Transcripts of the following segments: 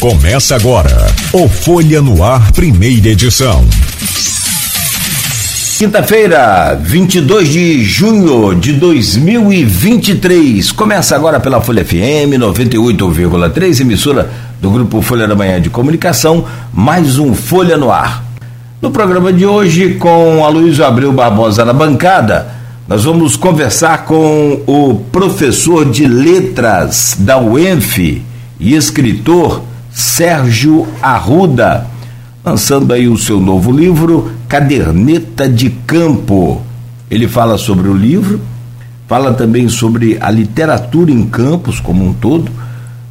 Começa agora o Folha no Ar, primeira edição. Quinta-feira, 22 de junho de 2023. Começa agora pela Folha FM 98,3, emissora do grupo Folha da Manhã de Comunicação, mais um Folha no Ar. No programa de hoje, com a Luiz Abreu Barbosa na bancada, nós vamos conversar com o professor de letras da UENF e escritor Sérgio Arruda, lançando aí o seu novo livro, Caderneta de Campo. Ele fala sobre o livro, fala também sobre a literatura em campus como um todo,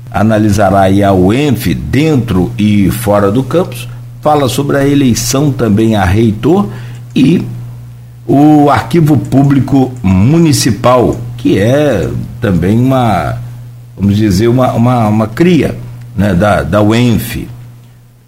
analisará aí a UENF dentro e fora do campus, fala sobre a eleição também a reitor e o Arquivo Público Municipal, que é também uma, vamos dizer, uma, uma, uma cria né, da, da UENF,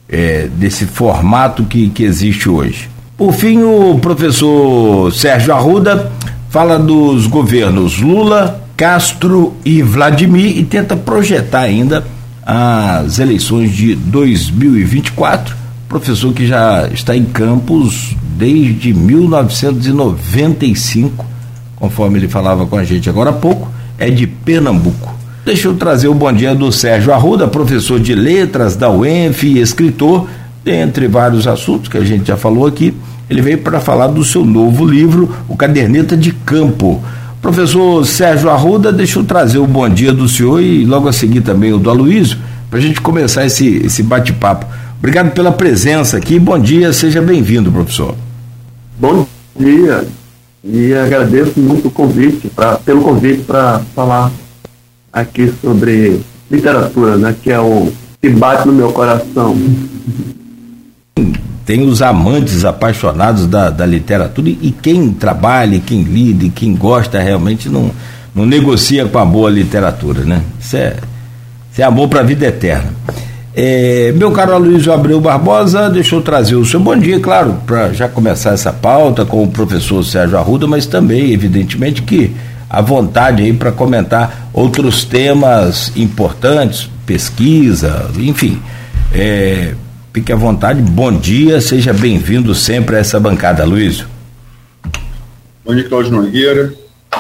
é, desse formato que, que existe hoje. Por fim, o professor Sérgio Arruda fala dos governos Lula, Castro e Vladimir e tenta projetar ainda as eleições de 2024. Professor que já está em campos desde 1995, conforme ele falava com a gente agora há pouco, é de Pernambuco. Deixa eu trazer o bom dia do Sérgio Arruda, professor de letras da UENF e escritor, entre vários assuntos que a gente já falou aqui. Ele veio para falar do seu novo livro, O Caderneta de Campo. Professor Sérgio Arruda, deixa eu trazer o bom dia do senhor e logo a seguir também o do Aloysio, para a gente começar esse, esse bate-papo. Obrigado pela presença aqui. Bom dia, seja bem-vindo, professor. Bom dia e agradeço muito o convite, pra, pelo convite para falar aqui sobre literatura, né, que é o que bate no meu coração. Tem os amantes apaixonados da, da literatura e, quem trabalha, quem lida quem gosta realmente não, não negocia com a boa literatura, né? Isso é, isso é amor para a vida eterna. É, meu caro Aloysio Abreu Barbosa, deixa eu trazer o seu bom dia, claro, para já começar essa pauta com o professor Sérgio Arruda, mas também, evidentemente, que à vontade aí para comentar outros temas importantes, pesquisa, enfim. É, fique à vontade, bom dia, seja bem-vindo sempre a essa bancada, Luiz. Bom dia, Cláudio Nogueira.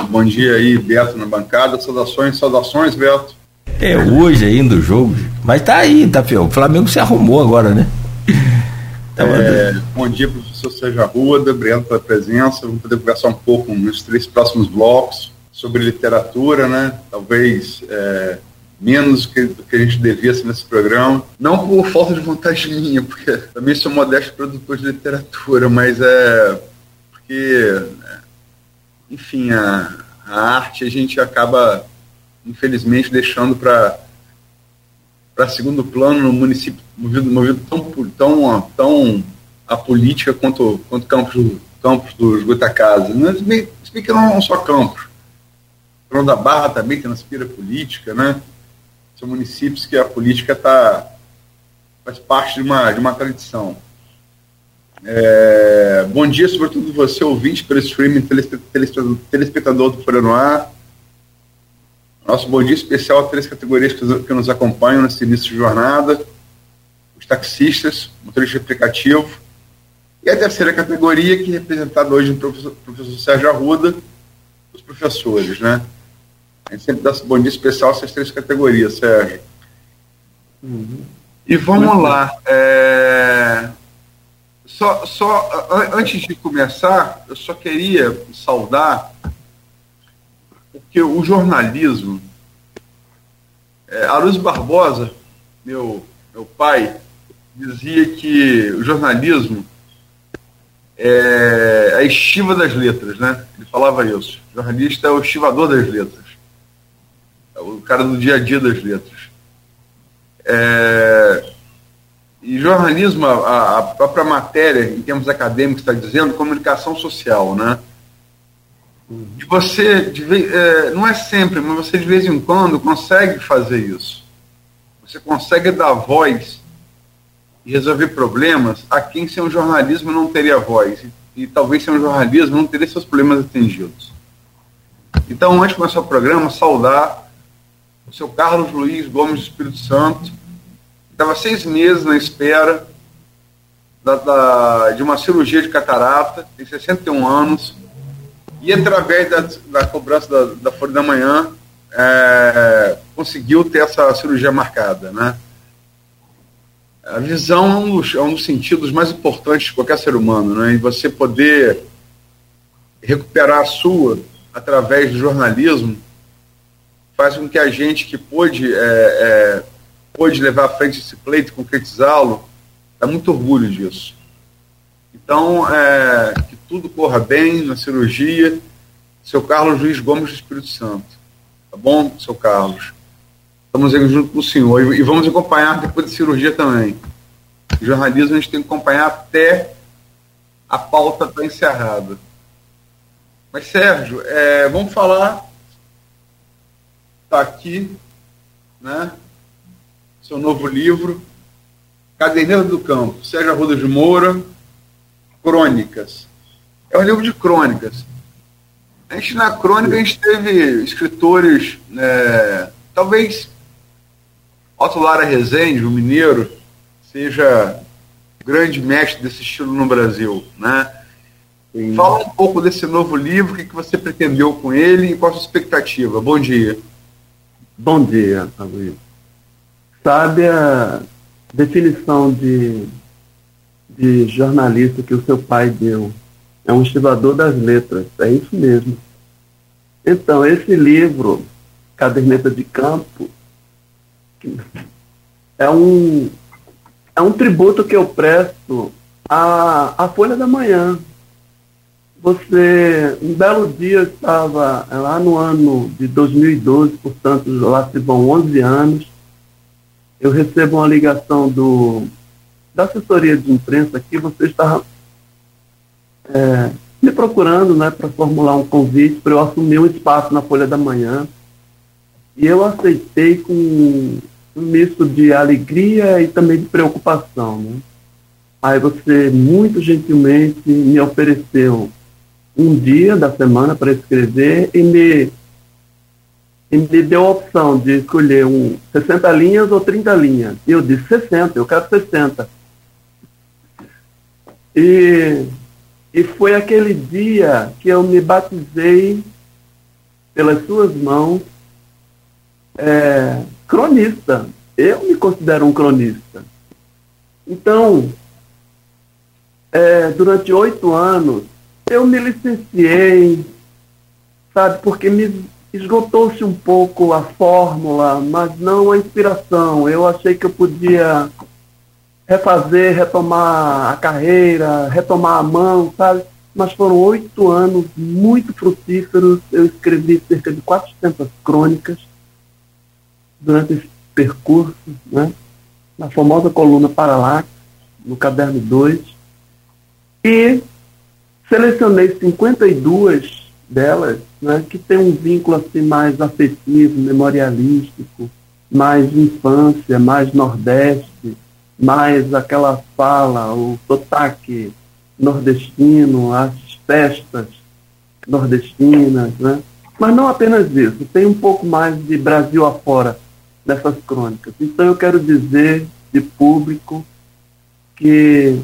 Bom dia aí, Beto na bancada. Saudações, saudações, Beto. É hoje ainda o jogo, mas tá aí, tá feio. O Flamengo se arrumou agora, né? É, bom dia, professor Sérgio Arruda, obrigado pela presença. Vamos poder conversar um pouco nos três próximos blocos sobre literatura, né? Talvez é, menos que, do que a gente devia ser nesse programa. Não por falta de vontade minha, porque também sou modesto produtor de literatura, mas é porque, enfim, a, a arte a gente acaba, infelizmente, deixando para para segundo plano no município movido, movido tão, tão, tão a política quanto, quanto campos, campos dos Goitacazes. Mas, se bem que não é só campos João da Barra também transpira política, né? São municípios que a política tá, faz parte de uma, de uma tradição. É, bom dia, sobretudo você, ouvinte, pelo streaming, telespectador do Folha. Nosso bom dia especial a três categorias que nos acompanham nesse início de jornada: os taxistas, motoristas de aplicativo, e a terceira categoria, que é representada hoje no professor, professor Sérgio Arruda, os professores, né? A gente sempre dá bom dia especial a essas três categorias, Sérgio. Uhum. E vamos lá. É... Só, só antes de começar, eu só queria saudar porque o jornalismo. É, Aruz Barbosa, meu, meu pai, dizia que o jornalismo é a estiva das letras, né? Ele falava isso. O jornalista é o estivador das letras o cara do dia a dia das letras. É, e jornalismo, a, a, própria matéria, em termos acadêmicos, está dizendo comunicação social, né? E você, vez, é, não é sempre, mas você de vez em quando consegue fazer isso. Você consegue dar voz e resolver problemas a quem sem o jornalismo não teria voz. E, e talvez sem o jornalismo não teria seus problemas atingidos. Então, antes de começar o programa, saudar o seu Carlos Luiz Gomes do Espírito Santo, estava seis meses na espera da, da, de uma cirurgia de catarata, tem 61 anos, e através da, da cobrança da, da Folha da Manhã, é, conseguiu ter essa cirurgia marcada. Né? A visão é um, dos, é um dos sentidos mais importantes de qualquer ser humano, né? e você poder recuperar a sua através do jornalismo faz com que a gente que pôde, é, é, pôde levar à frente esse pleito concretizá-lo, dá muito orgulho disso. Então, é, que tudo corra bem na cirurgia. Seu Carlos Luiz Gomes do Espírito Santo. Tá bom, seu Carlos? Estamos aí junto com o senhor e vamos acompanhar depois da cirurgia também. O jornalismo a gente tem que acompanhar até a pauta estar tá encerrada. Mas, Sérgio, é, vamos falar. Está aqui, né? Seu novo livro, Caderneta do Campo, Sérgio Arruda de Moura, Crônicas. É um livro de crônicas. A gente, na crônica, a gente teve escritores, é, talvez Otto Lara Rezende, o mineiro, seja grande mestre desse estilo no Brasil, né? Sim. Fala um pouco desse novo livro, o que, que você pretendeu com ele e qual a sua expectativa. Bom dia. Bom dia, Luiz. Sabe a definição de, de jornalista que o seu pai deu? É um estivador das letras, é isso mesmo. Então, esse livro, Caderneta de Campo, é um, é um tributo que eu presto à, à Folha da Manhã. Você, um belo dia, estava lá no ano de 2012, portanto, lá se vão 11 anos, eu recebo uma ligação do, da assessoria de imprensa que você estava é, me procurando né, para formular um convite para eu assumir um espaço na Folha da Manhã. E eu aceitei com um misto de alegria e também de preocupação. Né? Aí você, muito gentilmente, me ofereceu um dia da semana para escrever e me, e me deu a opção de escolher um 60 linhas ou 30 linhas. E eu disse 60, eu quero 60. E e foi aquele dia que eu me batizei pelas suas mãos é, cronista. Eu me considero um cronista. Então, é, durante oito anos, eu me licenciei, sabe, porque me esgotou-se um pouco a fórmula, mas não a inspiração. Eu achei que eu podia refazer, retomar a carreira, retomar a mão, sabe? Mas foram oito anos muito frutíferos. Eu escrevi cerca de 400 crônicas durante esse percurso, né? na famosa coluna Paralax, no caderno 2. E selecionei 52 delas, né, que tem um vínculo assim mais afetivo, memorialístico, mais infância, mais nordeste, mais aquela fala, o sotaque nordestino, as festas nordestinas, né? Mas não apenas isso, tem um pouco mais de Brasil afora dessas crônicas. Então eu quero dizer de público que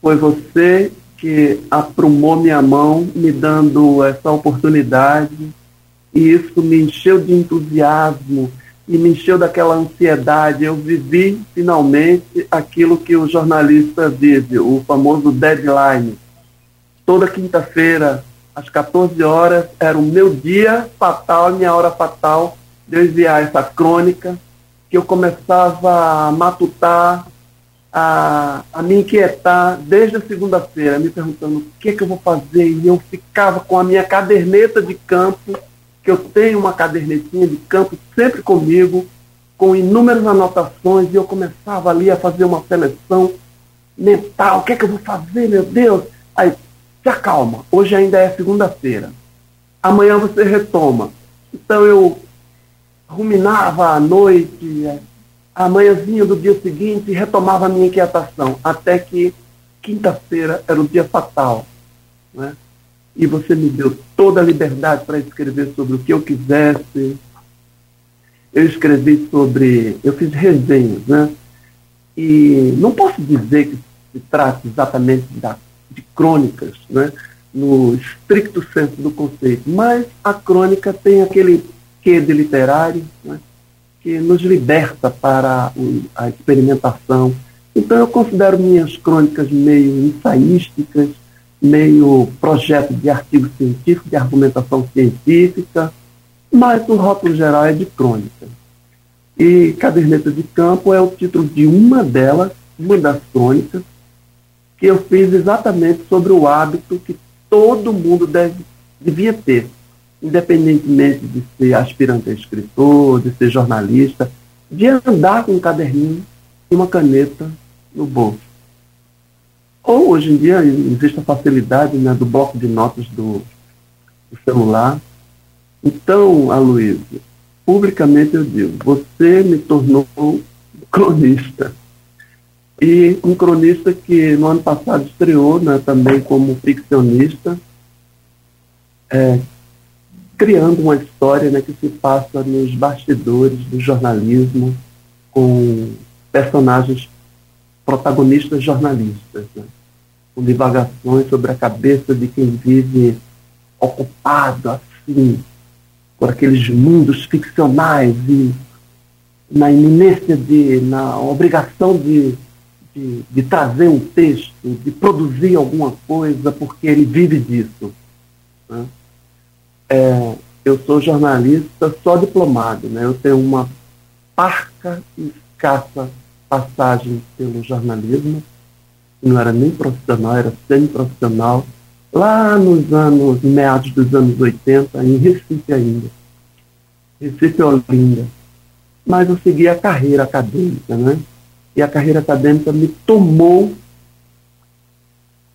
foi você que aprumou minha mão, me dando essa oportunidade, e isso me encheu de entusiasmo e me encheu daquela ansiedade. Eu vivi finalmente aquilo que o jornalista vive, o famoso deadline. Toda quinta-feira, às 14 horas, era o meu dia fatal, a minha hora fatal de eu enviar essa crônica, que eu começava a matutar, a, a me inquietar desde a segunda-feira, me perguntando o que, é que eu vou fazer. E eu ficava com a minha caderneta de campo que eu tenho uma cadernetinha de campo sempre comigo, com inúmeras anotações, e eu começava ali a fazer uma seleção mental. O que é que eu vou fazer, meu Deus? Aí, se acalma, hoje ainda é segunda-feira. Amanhã você retoma. Então eu ruminava à noite, amanhãzinho do dia seguinte, retomava a minha inquietação, até que quinta-feira era o dia fatal. Né? e você me deu toda a liberdade para escrever sobre o que eu quisesse. Eu escrevi sobre, eu fiz resenhas, né? E não posso dizer que se trata exatamente da, de crônicas, né? no estricto senso do conceito, mas a crônica tem aquele quê de literário né? Que nos liberta para a experimentação. Então eu considero minhas crônicas meio ensaísticas, meio projeto de artigo científico, de argumentação científica, mas o rótulo geral é de crônica. E Caderneta de Campo é o título de uma delas, uma das crônicas, que eu fiz exatamente sobre o hábito que todo mundo deve, devia ter, independentemente de ser aspirante a escritor, de ser jornalista, de andar com um caderninho e uma caneta no bolso. Ou hoje em dia existe a facilidade né, do bloco de notas do, do celular. Então, Aloysio, publicamente eu digo, você me tornou cronista. E um cronista que no ano passado estreou né, também como ficcionista, é, criando uma história né, que se passa nos bastidores do jornalismo, com personagens protagonistas jornalistas, né, com divagações sobre a cabeça de quem vive ocupado assim por aqueles mundos ficcionais e na iminência de, na obrigação de de, de trazer um texto, de produzir alguma coisa, porque ele vive disso. Né? É, eu sou jornalista só diplomado, né? eu tenho uma parca e escassa passagem pelo jornalismo, não era nem profissional, era semi-profissional, lá nos anos, meados dos anos 80, em Recife ainda. Recife Olinda. Mas eu segui a carreira acadêmica, né? e a carreira acadêmica me tomou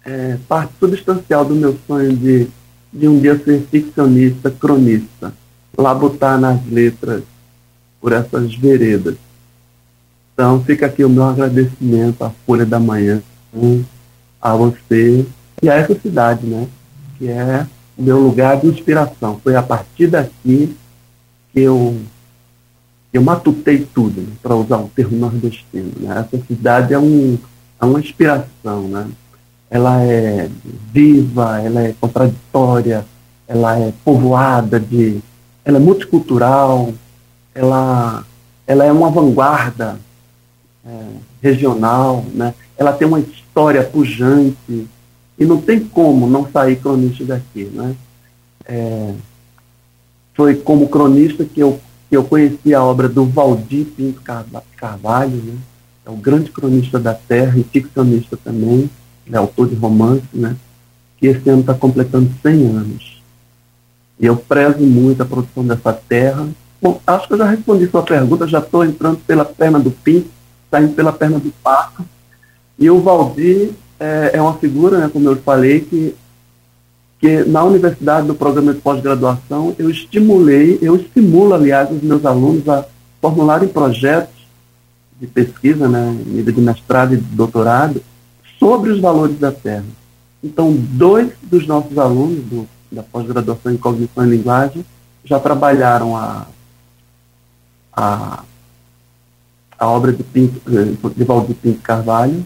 é, parte substancial do meu sonho de, de um dia ser ficcionista, cronista, labutar nas letras por essas veredas. Então fica aqui o meu agradecimento à Folha da Manhã, a você e a essa cidade, né? Que é o meu lugar de inspiração. Foi a partir daqui que eu eu matutei tudo, né, para usar um termo nordestino. Né? Essa cidade é, um, é uma inspiração, né? Ela é viva, ela é contraditória, ela é povoada de, ela é multicultural, ela, ela é uma vanguarda é, regional, né? Ela tem uma história pujante e não tem como não sair cronista daqui, né? É, foi como cronista que eu que eu conheci a obra do Valdir Pinto Carvalho, né? é um grande cronista da terra e ficcionista também, é autor de romance, né? que esse ano está completando 100 anos. E eu prezo muito a produção dessa terra. Bom, acho que eu já respondi sua pergunta, já estou entrando pela perna do Pinto, saindo pela perna do Paco. E o Valdir é, é uma figura, né, como eu falei, que que na universidade, no programa de pós-graduação, eu estimulei, eu estimulo, aliás, os meus alunos a formularem projetos de pesquisa, né, nível de mestrado e de doutorado, sobre os valores da Terra. Então, dois dos nossos alunos do, da pós-graduação em cognição e linguagem já trabalharam a, a, a obra de, Pinto, eh, de Valdir Pinto Carvalho.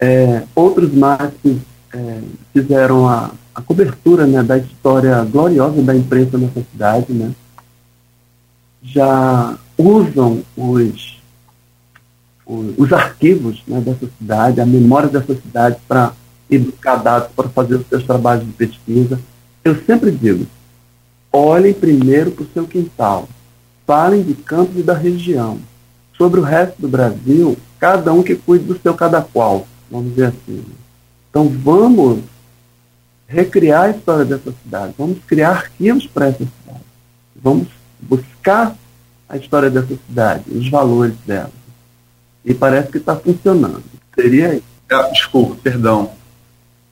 É, outros mais que é, fizeram a, a cobertura né, da história gloriosa da imprensa nessa cidade, né, já usam os, os, os arquivos né, dessa cidade, a memória dessa cidade para educar dados, para fazer os seus trabalhos de pesquisa. Eu sempre digo, olhem primeiro para o seu quintal, falem de campos e da região. Sobre o resto do Brasil, cada um que cuide do seu cada qual, vamos dizer assim. Né. Então vamos recriar a história dessa cidade, vamos criar arquivos para essa cidade, vamos buscar a história dessa cidade, os valores dela. E parece que está funcionando. Seria isso. É, desculpa, perdão.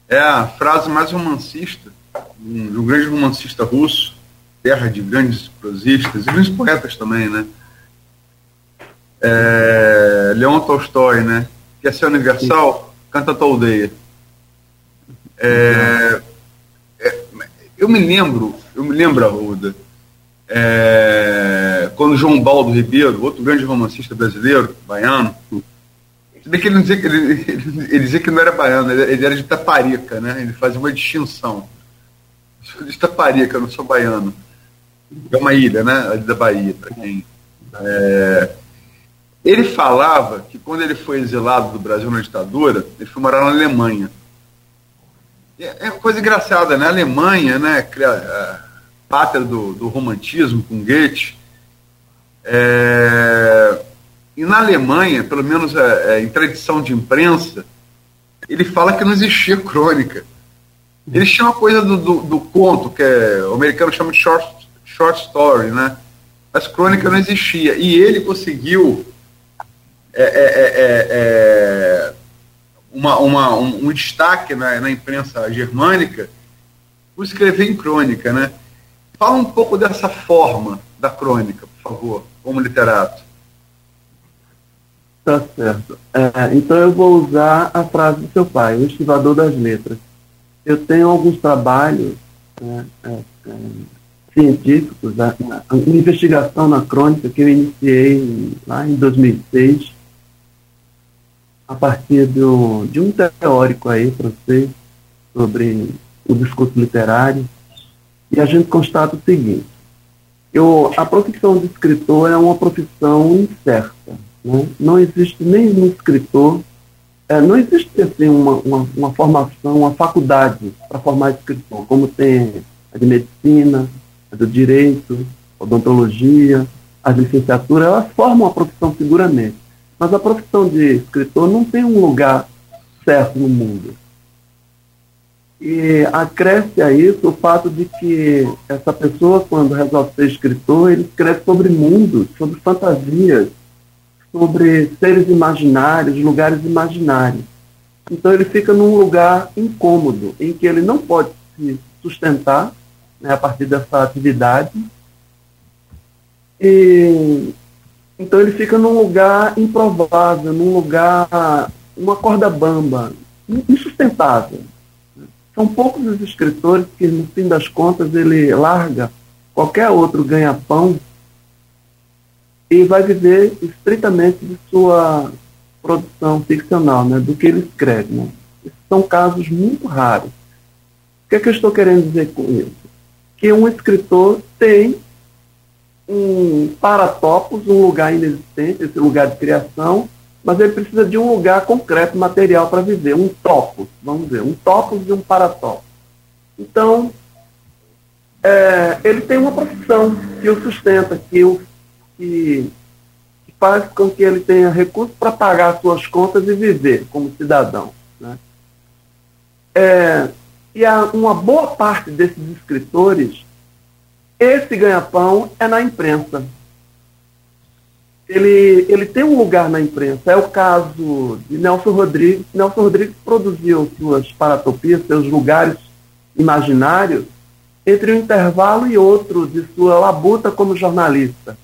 É a frase mais romancista de um grande romancista russo, terra de grandes prosistas e grandes poetas também, né? É, Leon Tolstói, né? Quer ser universal? Canta a tua aldeia. É, é, eu me lembro, eu me lembro, Arruda, é, quando João Baldo Ribeiro, outro grande romancista brasileiro, baiano, ele, dizia que ele, ele, dizia que não era baiano, ele, ele, era de Taparica, né? Ele fazia uma distinção. Eu sou de Taparica, eu não sou baiano. É uma ilha, né? Da Bahia, para quem. É, ele falava que quando ele foi exilado do Brasil na ditadura, ele foi morar na Alemanha. É, é uma coisa engraçada, né? A Alemanha, né? Pátria do, do romantismo com Goethe. É, e na Alemanha, pelo menos é, é, em tradição de imprensa, ele fala que não existia crônica. Eles tinham uma coisa do, do, do, conto, que é, o americano chama de short, short story, né? Mas crônica não existia. E ele conseguiu é, é, é, é uma, uma, um, um, destaque na, na imprensa germânica por escrever em crônica, né? Fala um pouco dessa forma da crônica, por favor, como literato. Tá certo. É, então eu vou usar a frase do seu pai, o estivador das letras. Eu tenho alguns trabalhos né, é, é, científicos, a, uma investigação na crônica que eu iniciei lá em 2006, a partir do, de um teórico aí francês sobre o discurso literário, e a gente constata o seguinte: eu, a profissão de escritor é uma profissão incerta. Né? Não existe nenhum escritor, é, não existe assim, uma, uma, uma formação, uma faculdade para formar escritor, como tem a de medicina, a do direito, odontologia, a licenciatura, elas formam a profissão seguramente. Mas a profissão de escritor não tem um lugar certo no mundo. E acresce a isso o fato de que essa pessoa, quando resolve ser escritor, ele escreve sobre mundos, sobre fantasias, sobre seres imaginários, lugares imaginários. Então ele fica num lugar incômodo, em que ele não pode se sustentar né, a partir dessa atividade. E, então ele fica num lugar improvável, num lugar, uma corda bamba, insustentável. São poucos os escritores que, no fim das contas, ele larga qualquer outro ganha-pão e vai viver estritamente de sua produção ficcional, né, do que ele escreve. Né. São casos muito raros. O que, é que eu estou querendo dizer com isso? Que um escritor tem um paratopos, um lugar inexistente, esse lugar de criação, mas ele precisa de um lugar concreto, material para viver, um topos, vamos dizer, um topos e um paratopos. Então, é, ele tem uma profissão que o sustenta, que, o, que, que faz com que ele tenha recursos para pagar suas contas e viver como cidadão. Né? É, e a, uma boa parte desses escritores, esse ganha-pão é na imprensa ele, ele tem um lugar na imprensa. É o caso de Nelson Rodrigues. Nelson Rodrigues produziu suas paratopias, seus lugares imaginários, entre um intervalo e outro de sua labuta como jornalista.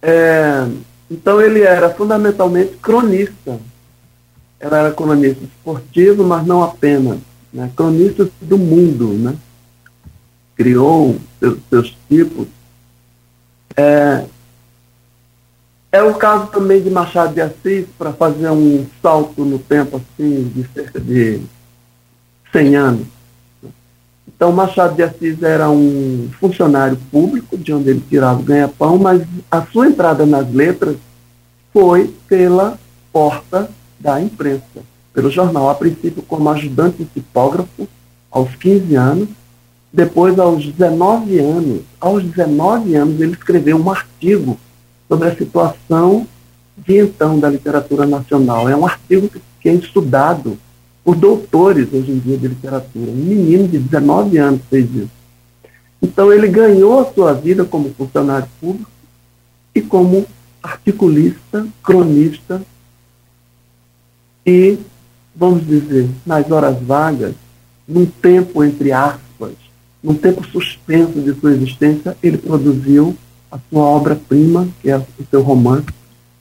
É, então ele era fundamentalmente cronista. Era cronista esportivo, mas não apenas. Né? Cronista do mundo. Né? Criou seus, seus tipos. É, é o caso também de Machado de Assis, para fazer um salto no tempo assim, de cerca de 100 anos. Então, Machado de Assis era um funcionário público, de onde ele tirava o ganha-pão, mas a sua entrada nas letras foi pela porta da imprensa, pelo jornal, a princípio como ajudante tipógrafo, aos 15 anos, depois aos 19 anos. Aos 19 anos ele escreveu um artigo sobre a situação de então da literatura nacional. É um artigo que é estudado por doutores hoje em dia de literatura. Um menino de 19 anos fez isso. Então ele ganhou a sua vida como funcionário público e como articulista, cronista e, vamos dizer, nas horas vagas, num tempo entre aspas, num tempo suspenso de sua existência, ele produziu a sua obra-prima, que é o seu romance,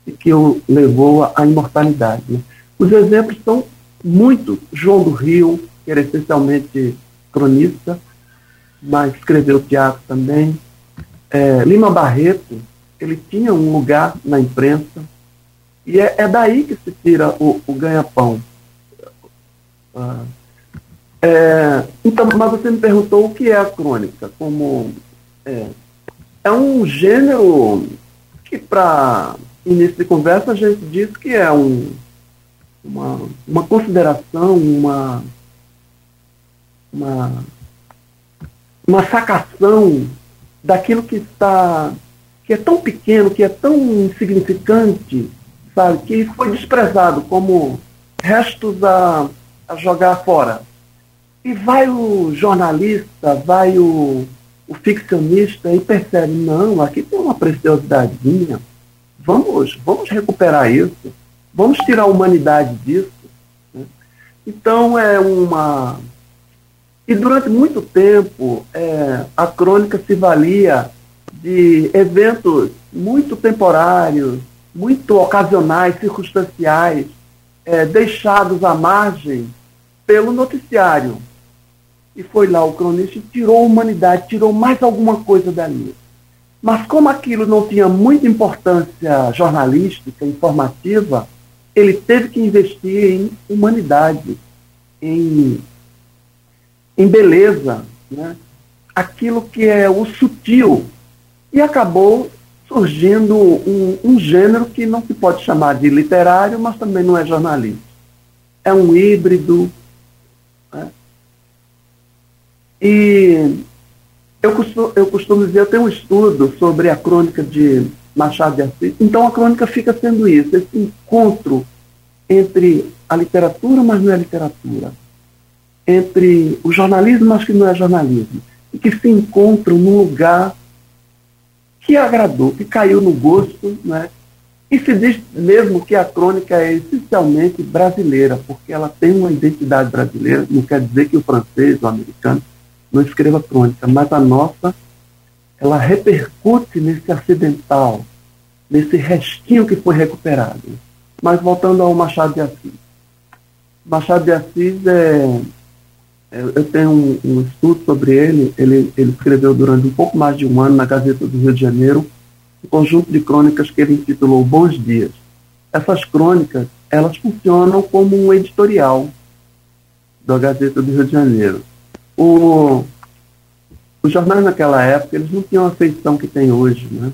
e que o levou à imortalidade. Né? Os exemplos são muitos. João do Rio, que era essencialmente cronista, mas escreveu teatro também. é, Lima Barreto, ele tinha um lugar na imprensa, e é, é daí que se tira o, o ganha-pão. Ah, é, então, mas você me perguntou o que é a crônica. Como é, um gênero que, para início de conversa, a gente diz que é um, uma, uma consideração, uma, uma, uma sacação daquilo que está que é tão pequeno, que é tão insignificante, sabe, que foi desprezado como restos a, a jogar fora. E vai o jornalista, vai o, o ficcionista e percebe, não, aqui tem uma preciosidadezinha, vamos, vamos recuperar isso, vamos tirar a humanidade disso. Né? Então é uma. E durante muito tempo é, a crônica se valia de eventos muito temporários, muito ocasionais, circunstanciais, é, deixados à margem pelo noticiário. E foi lá o cronista e tirou a humanidade, tirou mais alguma coisa dali. Mas como aquilo não tinha muita importância jornalística, informativa, ele teve que investir em humanidade, em, em beleza, né? aquilo que é o sutil. E acabou surgindo um, um gênero que não se pode chamar de literário, mas também não é jornalista. É um híbrido. E eu costumo, eu costumo dizer, eu tenho um estudo sobre a crônica de Machado de Assis, então a crônica fica sendo isso, esse encontro entre a literatura, mas não é literatura, entre o jornalismo, mas que não é jornalismo, e que se encontram num lugar que agradou, que caiu no gosto, né? E se diz mesmo que a crônica é essencialmente brasileira, porque ela tem uma identidade brasileira, não quer dizer que o francês, o americano, não escreva crônica, mas a nossa, ela repercute nesse acidental, nesse restinho que foi recuperado. Mas voltando ao Machado de Assis. Machado de Assis é, é eu tenho um, um, estudo sobre ele. ele. Ele escreveu durante um pouco mais de um ano na Gazeta do Rio de Janeiro um conjunto de crônicas que ele intitulou Bons Dias. Essas crônicas, elas funcionam como um editorial da Gazeta do Rio de Janeiro. O, os jornais naquela época, eles não tinham a feição que tem hoje, né?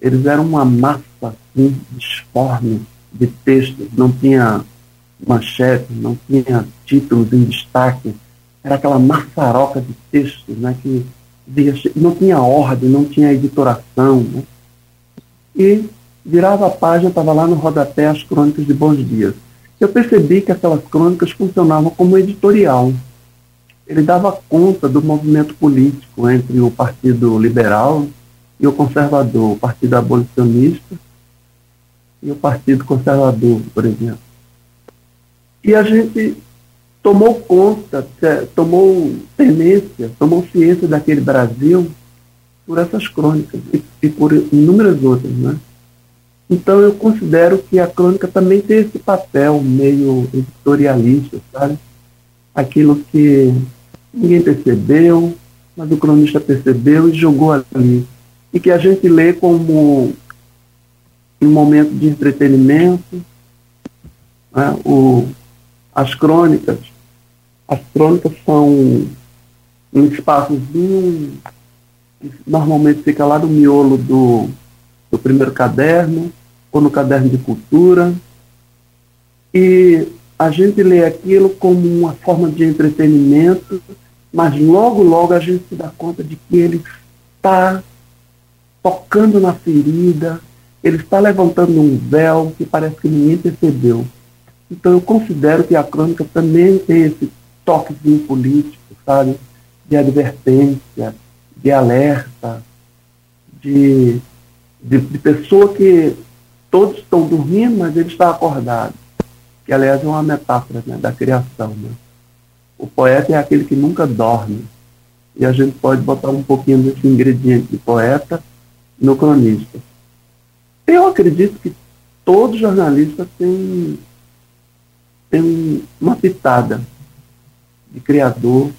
Eles eram uma massa assim, disforme de textos, não tinha manchete, não tinha títulos em destaque, era aquela maçaroca de textos, né? Que não tinha ordem, não tinha editoração, né? E virava a página, estava lá no rodapé as crônicas de Bons Dias. Eu percebi que aquelas crônicas funcionavam como editorial ele dava conta do movimento político entre o Partido Liberal e o Conservador, o Partido Abolicionista e o Partido Conservador, por exemplo. E a gente tomou conta, tomou tenência, tomou ciência daquele Brasil por essas crônicas e, e por inúmeras outras, né? Então eu considero que a crônica também tem esse papel meio editorialista, sabe? Aquilo que ninguém percebeu, mas o cronista percebeu e jogou ali. E que a gente lê como um momento de entretenimento, né? o, as crônicas. As crônicas são um espaçozinho que normalmente fica lá no miolo do, do primeiro caderno, ou no caderno de cultura. E a gente lê aquilo como uma forma de entretenimento mas logo, logo a gente se dá conta de que ele está tocando na ferida, ele está levantando um véu que parece que ninguém percebeu. Então eu considero que a crônica também tem esse toquezinho político, sabe? De advertência, de alerta, de, de, de pessoa que todos estão dormindo, mas ele está acordado. Que aliás é uma metáfora né, da criação. Né? O poeta é aquele que nunca dorme. E a gente pode botar um pouquinho desse ingrediente de poeta no cronista. Eu acredito que todo jornalista tem, tem uma pitada de criador,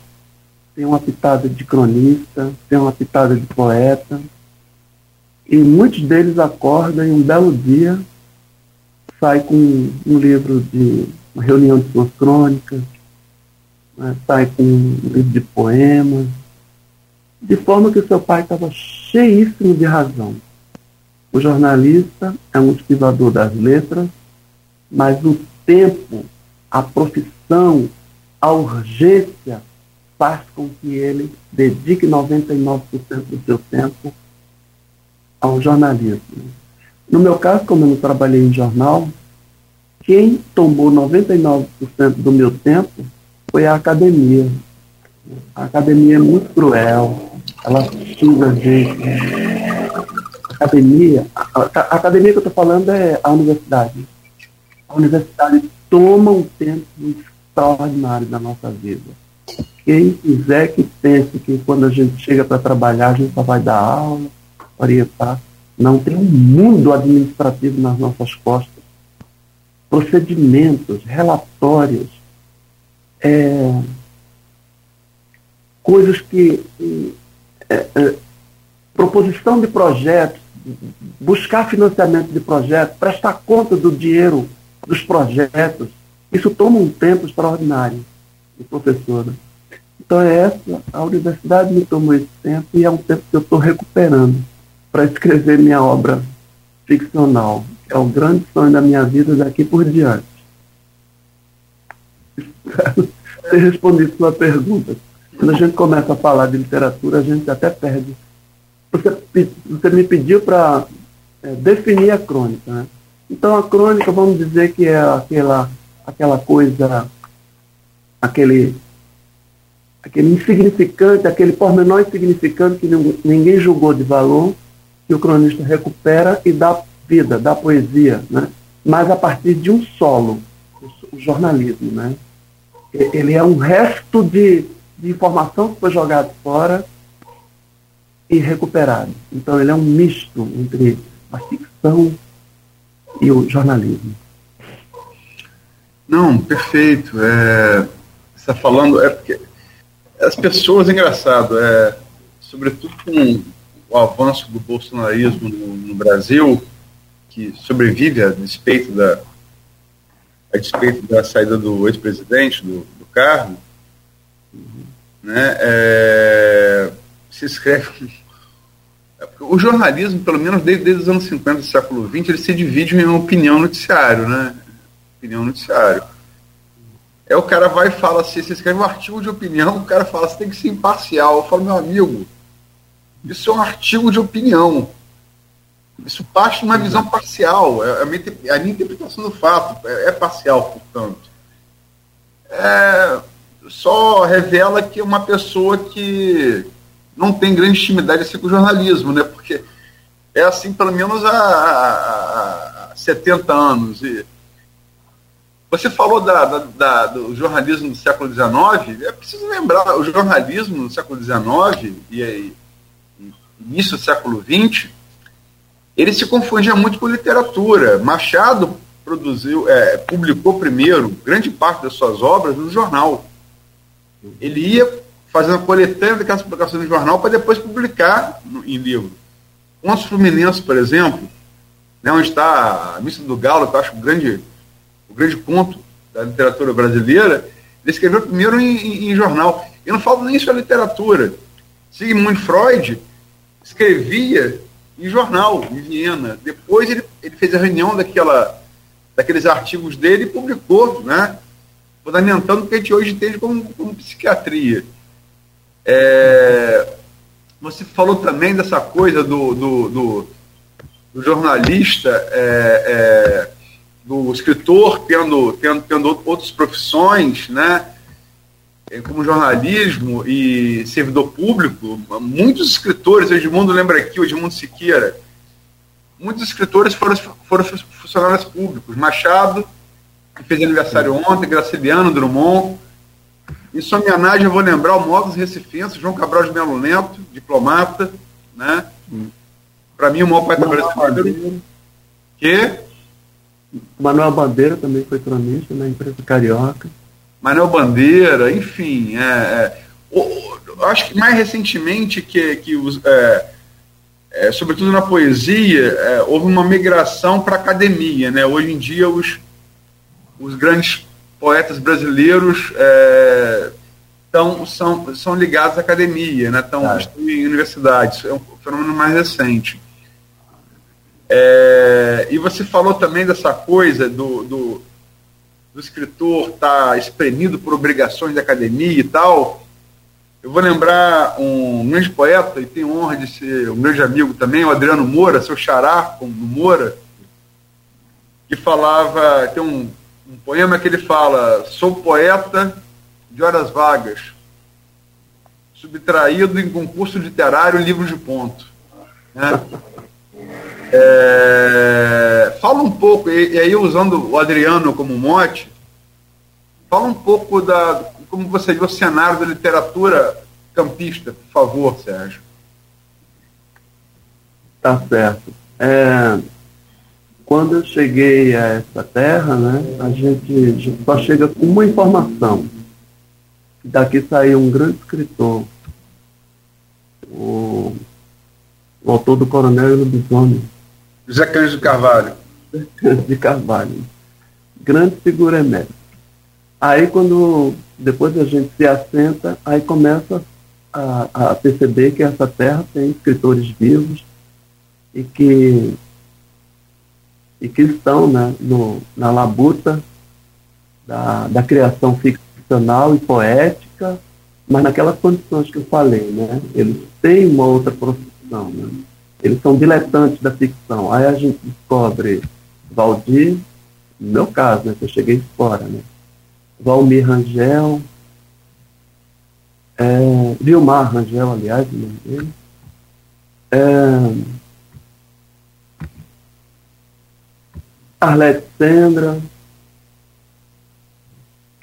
tem uma pitada de cronista, tem uma pitada de poeta, E muitos deles acordam e um belo dia sai com um livro de uma reunião de suas crônicas, né, sai com um livro de poemas, de forma que o seu pai estava cheíssimo de razão. O jornalista é um esquivador das letras, mas o tempo, a profissão, a urgência faz com que ele dedique 99% do seu tempo ao jornalismo. No meu caso, como eu não trabalhei em jornal, quem tomou 99% do meu tempo foi a academia. A academia é muito cruel, ela xinga a gente. A academia, a, a, academia que eu estou falando é a universidade. A universidade toma um tempo extraordinário da nossa vida. Quem quiser que pense que quando a gente chega para trabalhar, a gente só vai dar aula, orientar. Não tem um mundo administrativo nas nossas costas. Procedimentos, relatórios, é, coisas que. É, é, proposição de projetos, buscar financiamento de projetos, prestar conta do dinheiro dos projetos. Isso toma um tempo extraordinário, professora. Então é essa, a universidade me tomou esse tempo e é um tempo que eu estou recuperando para escrever minha obra ficcional, é o grande sonho da minha vida daqui por diante. Espero ter respondido sua pergunta. Quando a gente começa a falar de literatura, a gente até perde. Você, você me pediu para é, definir a crônica. Né? Então a crônica, vamos dizer que é aquela, aquela coisa, aquele aquele insignificante, aquele pormenor insignificante que ninguém julgou de valor, que o cronista recupera e dá vida, dá poesia, né? mas a partir de um solo, o jornalismo. Né? Ele é um resto de, de informação que foi jogado fora e recuperado. Então ele é um misto entre a ficção e o jornalismo. Não, perfeito. É, está falando, é porque as pessoas, engraçado, é, sobretudo com o avanço do bolsonarismo no, no Brasil, que sobrevive a despeito da, a despeito da saída do ex-presidente do, do, cargo, né, é, se escreve. O jornalismo, pelo menos desde, desde os anos 50 do século XX, ele se divide em opinião noticiário, né? Opinião noticiário. É o cara vai e fala assim, você escreve um artigo de opinião, o cara fala, você tem que ser imparcial. Eu falo, meu amigo, isso é um artigo de opinião. Isso parte de uma visão parcial. É a minha, a minha interpretação do fato é, é parcial, portanto. É, só revela que é uma pessoa que não tem grande intimidade assim com o jornalismo, né? Porque é assim pelo menos há, há, há 70 anos. E, você falou da, da, da, do jornalismo do século XIX, é preciso lembrar, o jornalismo do século XIX e, e início do século XX, ele se confundia muito com literatura. Machado produziu, é, publicou primeiro grande parte das suas obras no jornal. Ele ia fazendo a coletânea daquelas publicações no jornal para depois publicar no, em livro. Contos Fluminense, por exemplo, né, onde está a Missa do Galo, que eu acho grande o grande ponto da literatura brasileira, ele escreveu primeiro em, em, em jornal. Eu não falo nem sobre literatura. Sigmund Freud escrevia em jornal, em Viena. Depois ele, ele fez a reunião daquela, daqueles artigos dele e publicou, né? fundamentando o que a gente hoje entende como, como psiquiatria. É, você falou também dessa coisa do, do, do, do jornalista é, é, do escritor tendo, tendo, tendo outras profissões, né? É, como jornalismo e servidor público, muitos escritores, Edmundo lembra aqui, o Edmundo Siqueira, muitos escritores foram, foram funcionários públicos. Machado, que fez aniversário ontem, Graciliano Drummond. Em sua homenagem, eu vou lembrar o Móveis Recifense, João Cabral de Melo Neto, diplomata, né? Para mim, o maior poeta brasileiro. Que? Manuel Bandeira também foi cronista na empresa Carioca. Manuel Bandeira, enfim. É, é, acho que mais recentemente que, que os, é, é, sobretudo na poesia, é, houve uma migração para a academia. Né? Hoje em dia, os, os grandes poetas brasileiros é, tão, são, são ligados à academia, né? estão, ah. estão em universidades. É um fenômeno mais recente. E você falou também dessa coisa do, do, do escritor estar tá espremido por obrigações da academia e tal. Eu vou lembrar um grande poeta, e tenho honra de ser um grande amigo também, o Adriano Moura, seu xará, como Moura, que falava, tem um, um poema que ele fala, sou poeta de horas vagas, subtraído em concurso literário livro de ponto. Né? É, fala um pouco, e, e, aí usando o Adriano como mote, fala um pouco da como você viu o cenário da literatura campista, por favor, Sérgio. Tá certo. É, quando eu cheguei a essa terra, né, a gente, só chega com uma informação. Daqui saiu um grande escritor, o, o autor do Coronel e Lobisomem, José Cândido Carvalho. de Carvalho. Grande figura emérita. Aí quando depois a gente se assenta, aí começa a, a, perceber que essa terra tem escritores vivos e que e que estão né, no, na labuta da, da criação ficcional e poética, mas naquelas condições que eu falei, né? Eles têm uma outra profissão, né? Eles são diletantes da ficção. Aí a gente descobre Valdir, no meu caso, né, que eu cheguei fora, né? Valmir Rangel, é, Vilmar Rangel, aliás, o nome dele. É, Arlete Sendra,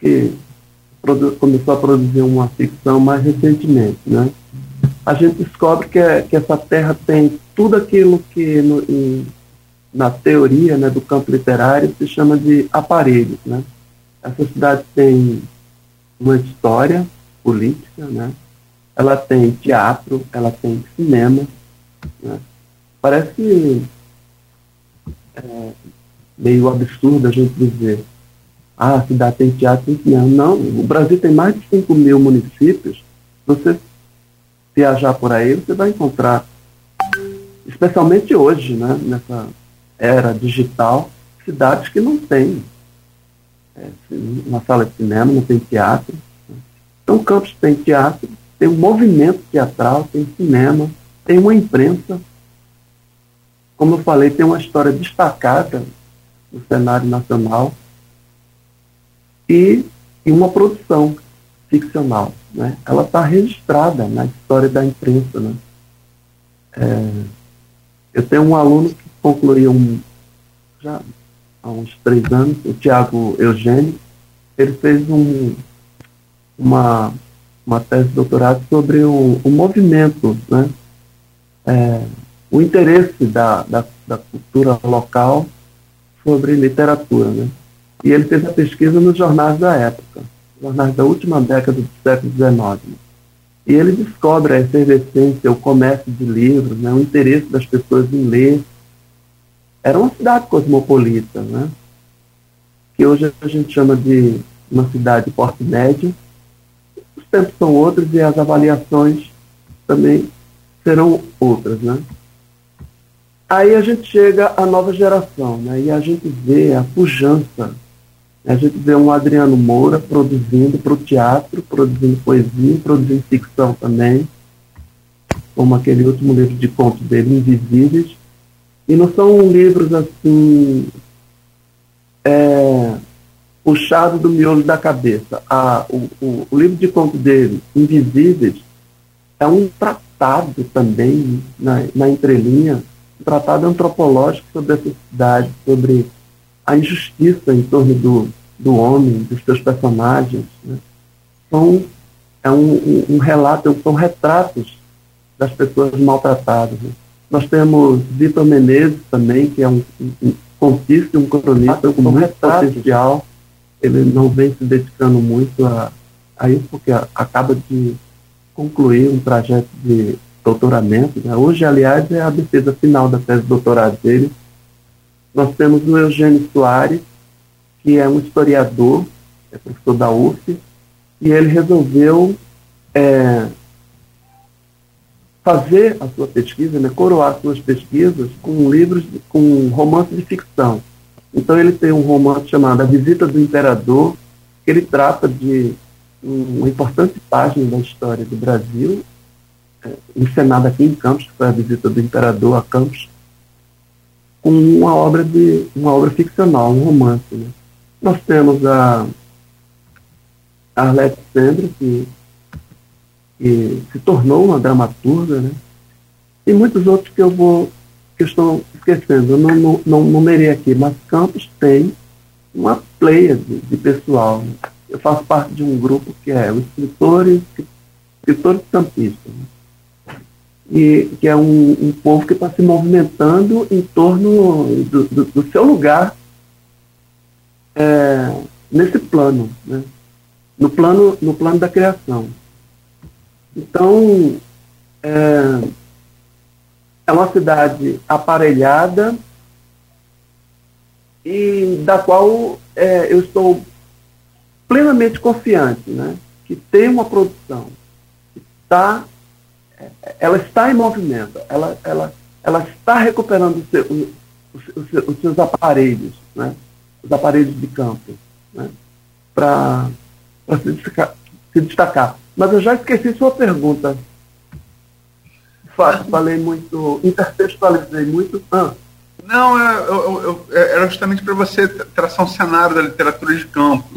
que começou a produzir uma ficção mais recentemente, né? A gente descobre que, é, que essa terra tem tudo aquilo que no, em, na teoria né, do campo literário se chama de aparelhos. Né? Essa cidade tem uma história política, né? ela tem teatro, ela tem cinema. Né? Parece é meio absurdo a gente dizer ah, a cidade tem teatro e cinema. Não, o Brasil tem mais de 5 mil municípios. Você viajar por aí, você vai encontrar especialmente hoje, né, nessa era digital, cidades que não têm é, uma sala de cinema, não tem teatro. Né. Então, Campos tem teatro, tem um movimento teatral, tem cinema, tem uma imprensa. Como eu falei, tem uma história destacada no cenário nacional e, e uma produção ficcional. Né? Ela está registrada na história da imprensa. Né? É, eu tenho um aluno que concluiu um, já há uns três anos, o Tiago Eugênio, ele fez um, uma, uma tese de doutorado sobre o, o movimento, né? É, o interesse da, da, da, cultura local sobre literatura. Né? E ele fez a pesquisa nos jornais da época, jornais da última década do século XIX. E ele descobre a efervescência, o comércio de livros, né, o interesse das pessoas em ler. Era uma cidade cosmopolita, né, que hoje a gente chama de uma cidade de porte médio. Os tempos são outros e as avaliações também serão outras. Né. Aí a gente chega à nova geração né, e a gente vê a pujança a gente vê um Adriano Moura produzindo para o teatro, produzindo poesia, produzindo ficção também, como aquele último livro de contos dele, Invisíveis. E não são livros assim, é, puxado do miolo da cabeça. O, o, o, livro de contos dele, Invisíveis, é um tratado também, na, na entrelinha, um tratado antropológico sobre a sociedade, sobre a injustiça em torno do, do homem, dos seus personagens. Né? São, é um, um, um, relato, são retratos das pessoas maltratadas. Né? Nós temos Vitor Menezes também, que é um, um contista, um cronista com muito potencial. Ele não vem se dedicando muito a, a isso, porque acaba de concluir um trajeto de doutoramento. Né? Hoje, aliás, é a defesa final da tese de doutorado dele. Nós temos o Eugênio Soares, que é um historiador, é professor da UF, e ele resolveu é, fazer a sua pesquisa, né, coroar suas pesquisas com livros, com romances de ficção. Então ele tem um romance chamado A Visita do Imperador, que ele trata de uma importante página da história do Brasil, é, encenada aqui em Campos, que foi a visita do Imperador a Campos, com uma obra de uma obra ficcional, um romance. Né? Nós temos a Arlette Sandra, que que se tornou uma dramaturga, né? e muitos outros que eu vou que estou esquecendo, eu não, não, não numerei aqui, mas Campos tem uma pleia de, de pessoal. Né? Eu faço parte de um grupo que é os escritores, escritores campistas, né? E que é um, um povo que está se movimentando em torno do, do, do seu lugar é, nesse plano, né? no plano no plano da criação. Então, é, é uma cidade aparelhada e da qual é, eu estou plenamente confiante, né? que tem uma produção, que está, ela está em movimento, ela, ela, ela está recuperando os, seu, os, os, os seus aparelhos, né? os aparelhos de campo, né? para se destacar, se destacar. Mas eu já esqueci sua pergunta. Falei muito, intertextualizei muito. Ah. Não, eu, eu, eu, era justamente para você traçar um cenário da literatura de campo.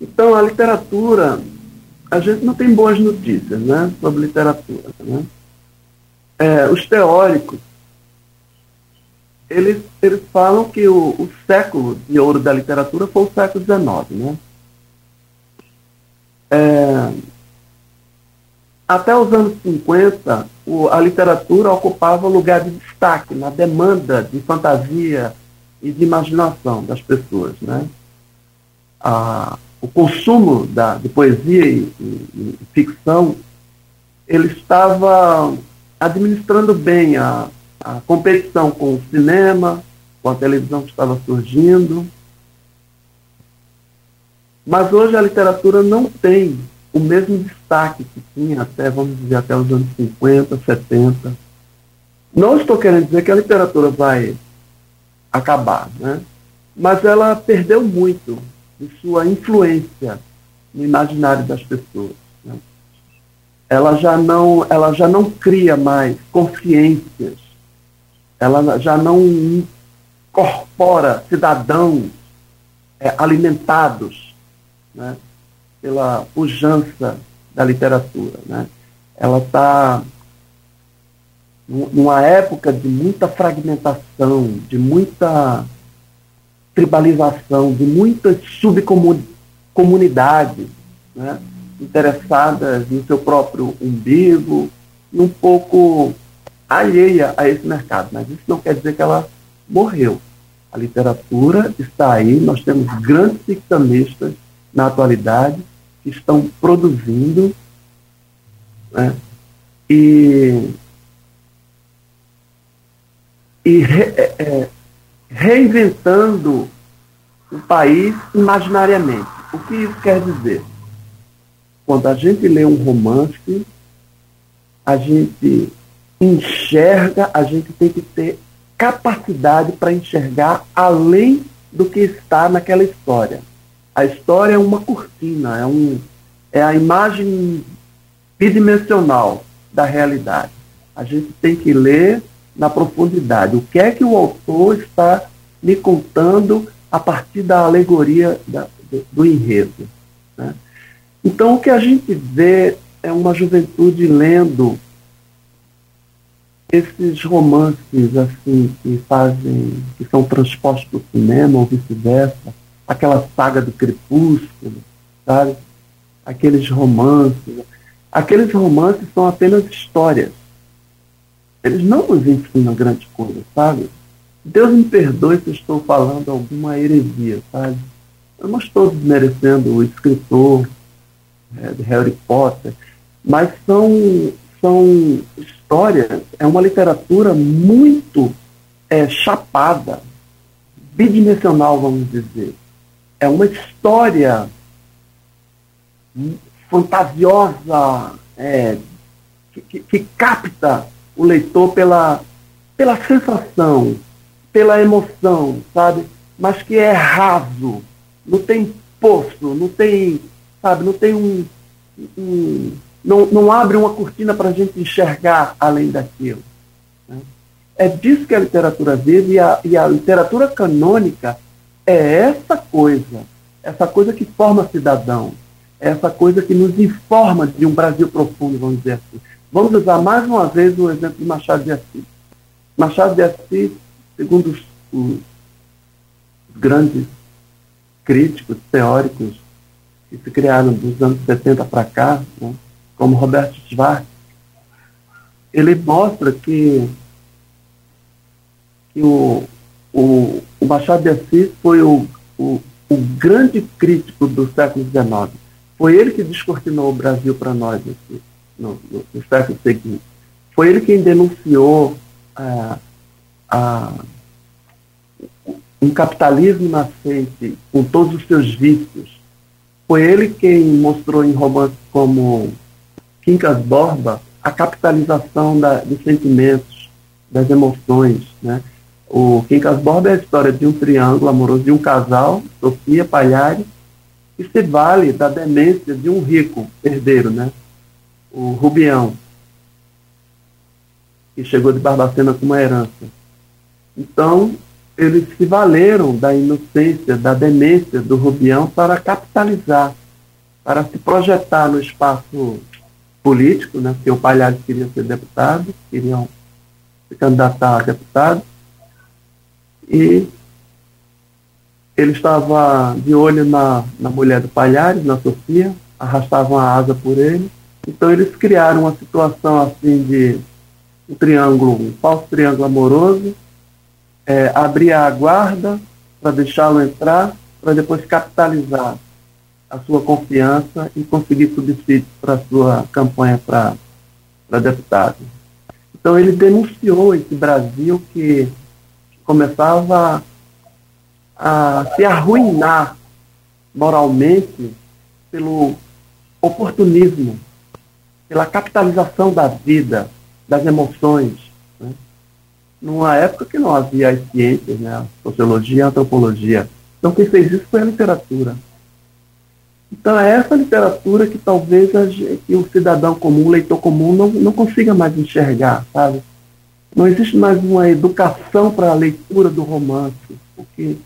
Então, a literatura, a gente não tem boas notícias né, sobre literatura. Né? É, os teóricos, eles, eles falam que o, o século de ouro da literatura foi o século XIX. Né? É, até os anos 50, o, a literatura ocupava lugar de destaque na demanda de fantasia e de imaginação das pessoas. Né? A, o consumo da, de poesia e, e, e, ficção ele estava administrando bem a, a competição com o cinema, com a televisão que estava surgindo, mas hoje a literatura não tem o mesmo destaque que tinha até, vamos dizer, até os anos 50, 70. Não estou querendo dizer que a literatura vai acabar, né? mas ela perdeu muito de sua influência no imaginário das pessoas. Né? Ela, já não, ela já não cria mais consciências, ela já não incorpora cidadãos é, alimentados né, pela pujança da literatura. Né? Ela está numa época de muita fragmentação, de muita tribalização, de muitas subcomunidades né, interessadas no seu próprio umbigo, um pouco alheia a esse mercado. Mas isso não quer dizer que ela morreu. A literatura está aí, nós temos grandes ficcionistas na atualidade que estão produzindo né, e, e é, é, reinventando o país imaginariamente. O que isso quer dizer? Quando a gente lê um romance, a gente enxerga, a gente tem que ter capacidade para enxergar além do que está naquela história. A história é uma cortina, é, um, é a imagem bidimensional da realidade. A gente tem que ler na profundidade. O que é que o autor está me contando a partir da alegoria da, do, do, enredo. Né? Então, o que a gente vê é uma juventude lendo esses romances assim que fazem, que são transpostos para o cinema ou vice-versa, aquela saga do crepúsculo, sabe? Aqueles romances. Aqueles romances são apenas histórias. Eles não nos ensinam grande coisa, sabe? Deus me perdoe se estou falando alguma heresia, sabe? Eu não estou desmerecendo o escritor é, de Harry Potter, mas são, são histórias, é uma literatura muito é, chapada, bidimensional, vamos dizer. É uma história fantasiosa, é, que, que, que capta o leitor pela, pela sensação, pela emoção, sabe? Mas que é raso, não tem poço, não tem, sabe, não tem um. um não, não abre uma cortina para a gente enxergar além daquilo. Né? É disso que a literatura vive e a, e a literatura canônica é essa coisa, essa coisa que forma cidadão, essa coisa que nos informa de um Brasil profundo, vamos dizer assim. Vamos usar mais uma vez o exemplo de Machado de Assis. Machado de Assis, segundo os, os grandes críticos, teóricos que se criaram dos anos 70 para cá, né, como Roberto Schwartz, ele mostra que, que o, o, o Machado de Assis foi o, o, o grande crítico do século XIX. Foi ele que descortinou o Brasil para nós aqui, no, no, século seguinte. Foi ele quem denunciou a, a um capitalismo nascente com todos os seus vícios. Foi ele quem mostrou em romances como Quincas Borba a capitalização da, dos sentimentos, das emoções. Né? O Quincas Borba é a história de um triângulo amoroso de um casal, Sofia Palhares, que se vale da demência de um rico herdeiro, né? O Rubião, que chegou de Barbacena com uma herança. Então, eles se valeram da inocência, da demência do Rubião para capitalizar, para se projetar no espaço político, né? porque o Palhares queria ser deputado, queriam se candidatar a deputado, e ele estava de olho na, na mulher do Palhares, na Sofia, arrastavam a asa por ele, então eles criaram uma situação assim de um triângulo, um falso triângulo amoroso, é, abrir a guarda para deixá-lo entrar, para depois capitalizar a sua confiança e conseguir subsídios para a sua campanha para deputado. Então ele denunciou esse Brasil que começava a se arruinar moralmente pelo oportunismo, pela capitalização da vida, das emoções, numa época que não havia as ciências, né, a sociologia a antropologia. Então quem fez isso foi a literatura. Então é essa literatura que talvez a gente, o cidadão comum, o leitor comum, não, não consiga mais enxergar, sabe? Não existe mais uma educação para a leitura do romance, porque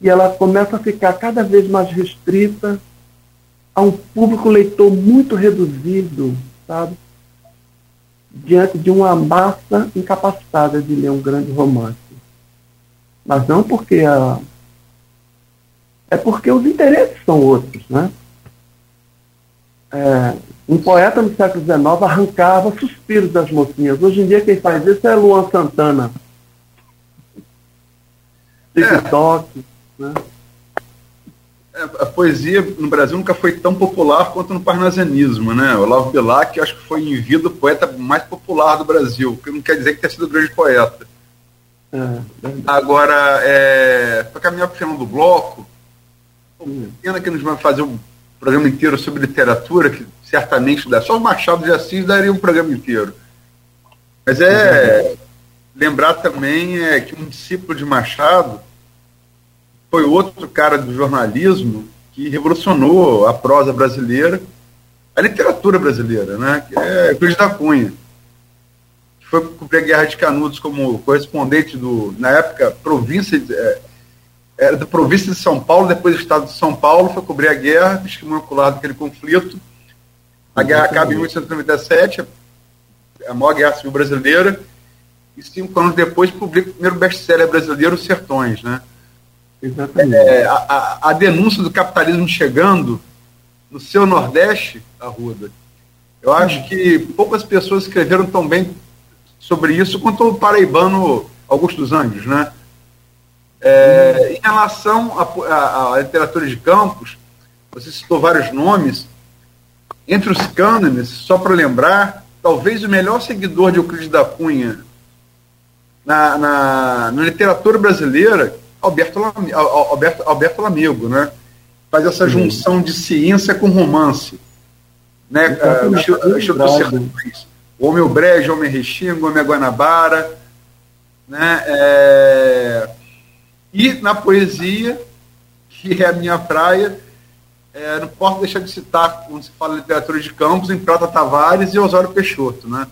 e ela começa a ficar cada vez mais restrita a um público leitor muito reduzido, sabe? diante de uma massa incapacitada de ler um grande romance. Mas não porque a. É porque os interesses são outros, né? É, um poeta no século XIX arrancava suspiros das mocinhas. Hoje em dia quem faz isso é Luan Santana. TikTok, é. né? É, a poesia no Brasil nunca foi tão popular quanto no parnasianismo, né? O Olavo Bilac, acho que foi em vida o poeta mais popular do Brasil, o que não quer dizer que tenha sido grande poeta. É, Agora, é, para caminhar para o final do bloco, hum. pena que nos vai fazer um programa inteiro sobre literatura, que certamente dá. Só o Machado de Assis daria um programa inteiro. Mas é uhum. lembrar também é, que um discípulo de Machado foi outro cara do jornalismo que revolucionou a prosa brasileira, a literatura brasileira, né? Que é Cruz da Cunha. Que foi cobrir a Guerra de Canudos como correspondente do, na época, província, é, era da província de São Paulo, depois do estado de São Paulo, foi cobrir a guerra, testemunho ocular daquele conflito. A guerra acaba em 1897, a maior guerra civil brasileira, e cinco anos depois publica o primeiro best-seller brasileiro, Sertões, né? Exatamente. É, a, a, denúncia do capitalismo chegando no seu Nordeste, Arruda, eu acho que poucas pessoas escreveram tão bem sobre isso quanto o paraibano Augusto dos Anjos, né? É, em relação à literatura de campos, você citou vários nomes, Entre os cânones, só para lembrar, talvez o melhor seguidor de Euclides da Cunha na, na, na literatura brasileira, Alberto, Alberto, Alberto Lamigo, né? Faz essa junção de ciência com romance. Né? Uh, o Instituto o Homem Brejo, o Homem Restinga, o Homem Guanabara. Né? É... E na poesia, que é a minha praia, é, não posso deixar de citar, quando se fala literatura de campos, em Prata Tavares e Osório Peixoto. Né?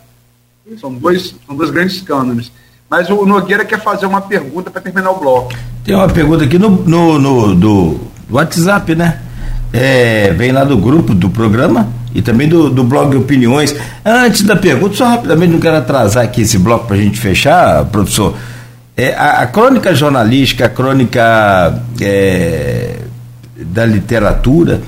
São, dois, são dois grandes cânones. Mas o Nogueira quer fazer uma pergunta para terminar o bloco. Tem uma pergunta aqui no, no, no do WhatsApp, né? É, vem lá do grupo do programa e também do, do blog Opiniões. Antes da pergunta, só rapidamente, não quero atrasar aqui esse bloco para a gente fechar, professor. É, a, a, crônica jornalística, a crônica é, da literatura,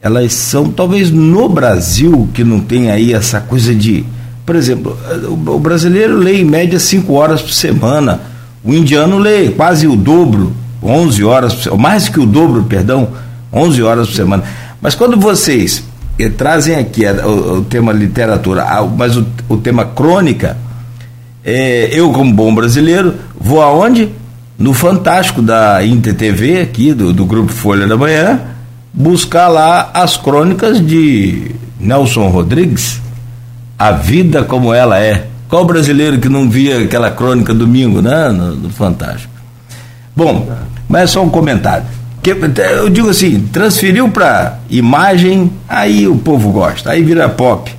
elas são talvez no Brasil que não tem aí essa coisa de. Por exemplo, o, brasileiro lê em média cinco horas por semana, o indiano lê quase o dobro, 11 horas por mais que o dobro, perdão, 11 horas por semana. Mas quando vocês eh, trazem aqui a, o, o, tema literatura, a, mas o, o tema crônica, é, eu, como bom brasileiro, vou aonde? No Fantástico da InterTV, aqui do, do Grupo Folha da Manhã, buscar lá as crônicas de Nelson Rodrigues, A Vida Como Ela É. Qual brasileiro que não via aquela crônica domingo, né? No, no Fantástico. Bom, mas é só um comentário. Que, eu digo assim, transferiu para imagem, aí o povo gosta, aí vira pop.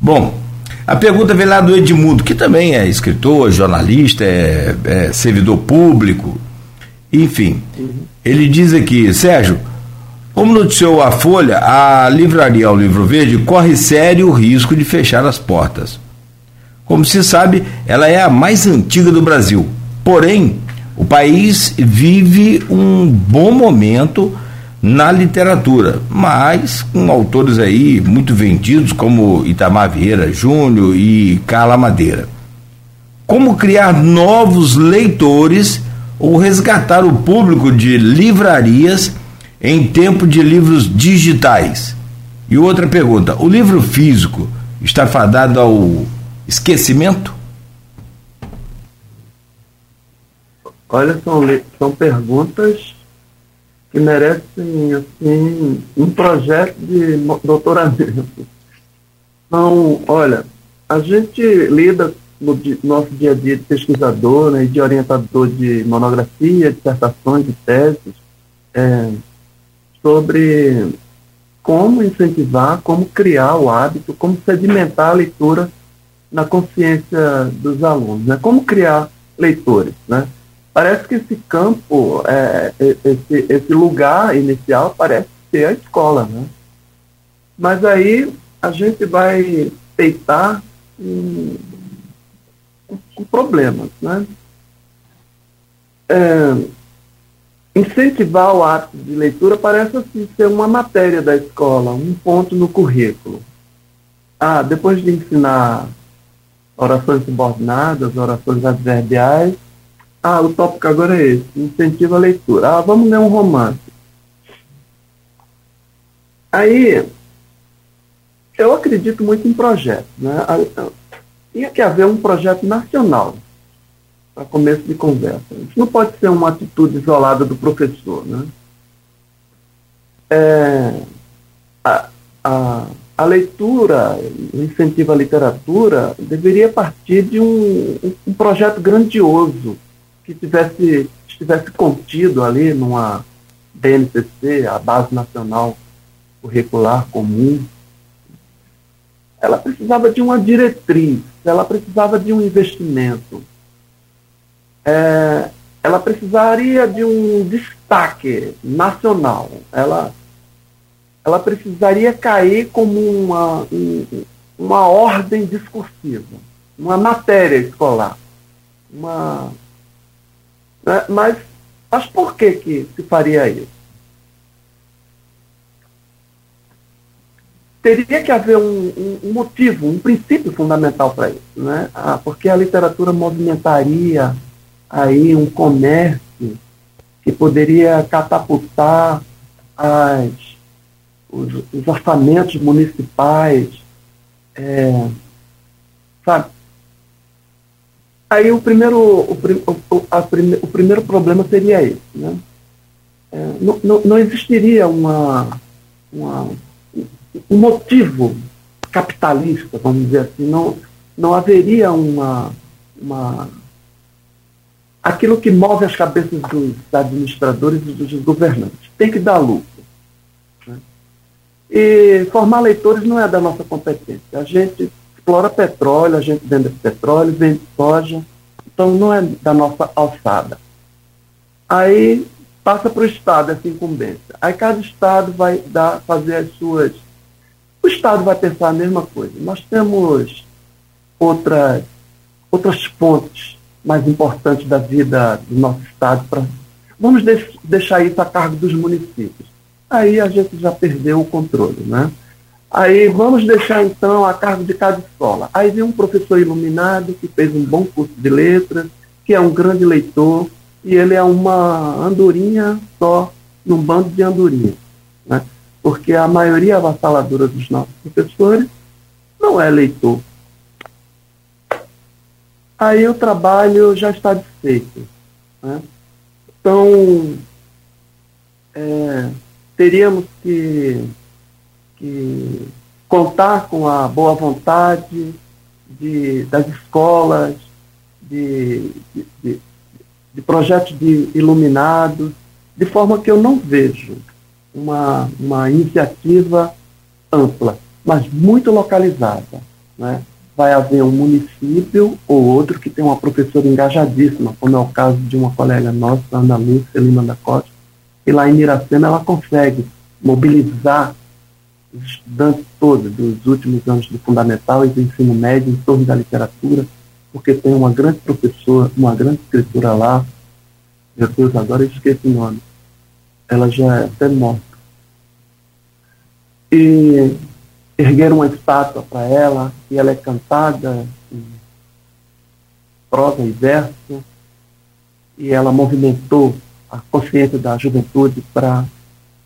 Bom, a pergunta vem lá do Edmundo, que também é escritor, jornalista, é, é servidor público, enfim. Ele diz aqui, Sérgio, como noticiou a Folha, a livraria ao Livro Verde corre sério risco de fechar as portas. Como se sabe, ela é a mais antiga do Brasil. Porém, o país vive um bom momento na literatura, mas com autores aí muito vendidos como Itamar Vieira Júnior e Carla Madeira. Como criar novos leitores ou resgatar o público de livrarias em tempo de livros digitais? E outra pergunta: o livro físico está fadado ao esquecimento? Olha, são, são perguntas que merecem assim, um projeto de doutoramento. Então, olha, a gente lida no nosso dia a dia de pesquisador né, de orientador de monografia, dissertações e teses é, sobre como incentivar, como criar o hábito, como sedimentar a leitura na consciência dos alunos, né? como criar leitores. Né? Parece que esse campo, é, é, esse, esse lugar inicial parece ser a escola, né? Mas aí a gente vai peitar com, com problemas, né? É, incentivar o hábito de leitura parece assim ser uma matéria da escola, um ponto no currículo. Ah, depois de ensinar orações subordinadas, orações adverbiais, ah, o tópico agora é esse, incentiva a leitura. Ah, vamos ler um romance. Aí, eu acredito muito em projetos. Né? Tinha que haver um projeto nacional para começo de conversa. Isso não pode ser uma atitude isolada do professor. Né? É, a, a, a leitura, o incentivo à literatura, deveria partir de um, um projeto grandioso que tivesse, estivesse contido ali numa BNCC, a Base Nacional Curricular Comum, ela precisava de uma diretriz, ela precisava de um investimento, é, ela precisaria de um destaque nacional, ela, ela precisaria cair como uma, uma ordem discursiva, uma matéria escolar, uma, né? Mas, mas por que, que se faria isso? Teria que haver um, um motivo, um princípio fundamental para isso, né? Ah, porque a literatura movimentaria aí um comércio que poderia catapultar as, os, os orçamentos municipais, é, sabe? Aí o primeiro, o, o, a o primeiro problema seria esse, né? É, não, não, não, existiria uma, uma, um motivo capitalista, vamos dizer assim, não, não haveria uma, uma aquilo que move as cabeças dos administradores e dos governantes. Tem que dar lucro. Né? E formar leitores não é da nossa competência. A gente explora petróleo, a gente vende petróleo, vende soja, então não é da nossa alçada. Aí passa para o Estado essa incumbência. Aí cada Estado vai dar, fazer as suas. O Estado vai pensar a mesma coisa. Nós temos outras, outras fontes mais importantes da vida do nosso Estado para. Vamos deixar isso a cargo dos municípios. Aí a gente já perdeu o controle, né? Aí vamos deixar então a cargo de cada escola. Aí vem um professor iluminado que fez um bom curso de letras, que é um grande leitor, e ele é uma andorinha só num bando de andorinhas. Né? Porque a maioria avassaladora dos nossos professores não é leitor. Aí o trabalho já está desfeito. Né? Então, é, teríamos que que contar com a boa vontade de, das escolas, de, de, de projetos de iluminados, de forma que eu não vejo uma, uma iniciativa ampla, mas muito localizada. Né? Vai haver um município ou outro que tem uma professora engajadíssima, como é o caso de uma colega nossa, Ana Lúcia Lima da Costa, e lá em Miracema ela consegue mobilizar os estudantes todos dos últimos anos do fundamental e do ensino médio em torno da literatura, porque tem uma grande professora, uma grande escritora lá, meu Deus, agora eu esqueci o nome, ela já é até morta. E ergueram uma estátua para ela, e ela é cantada em prosa e verso, e ela movimentou a consciência da juventude para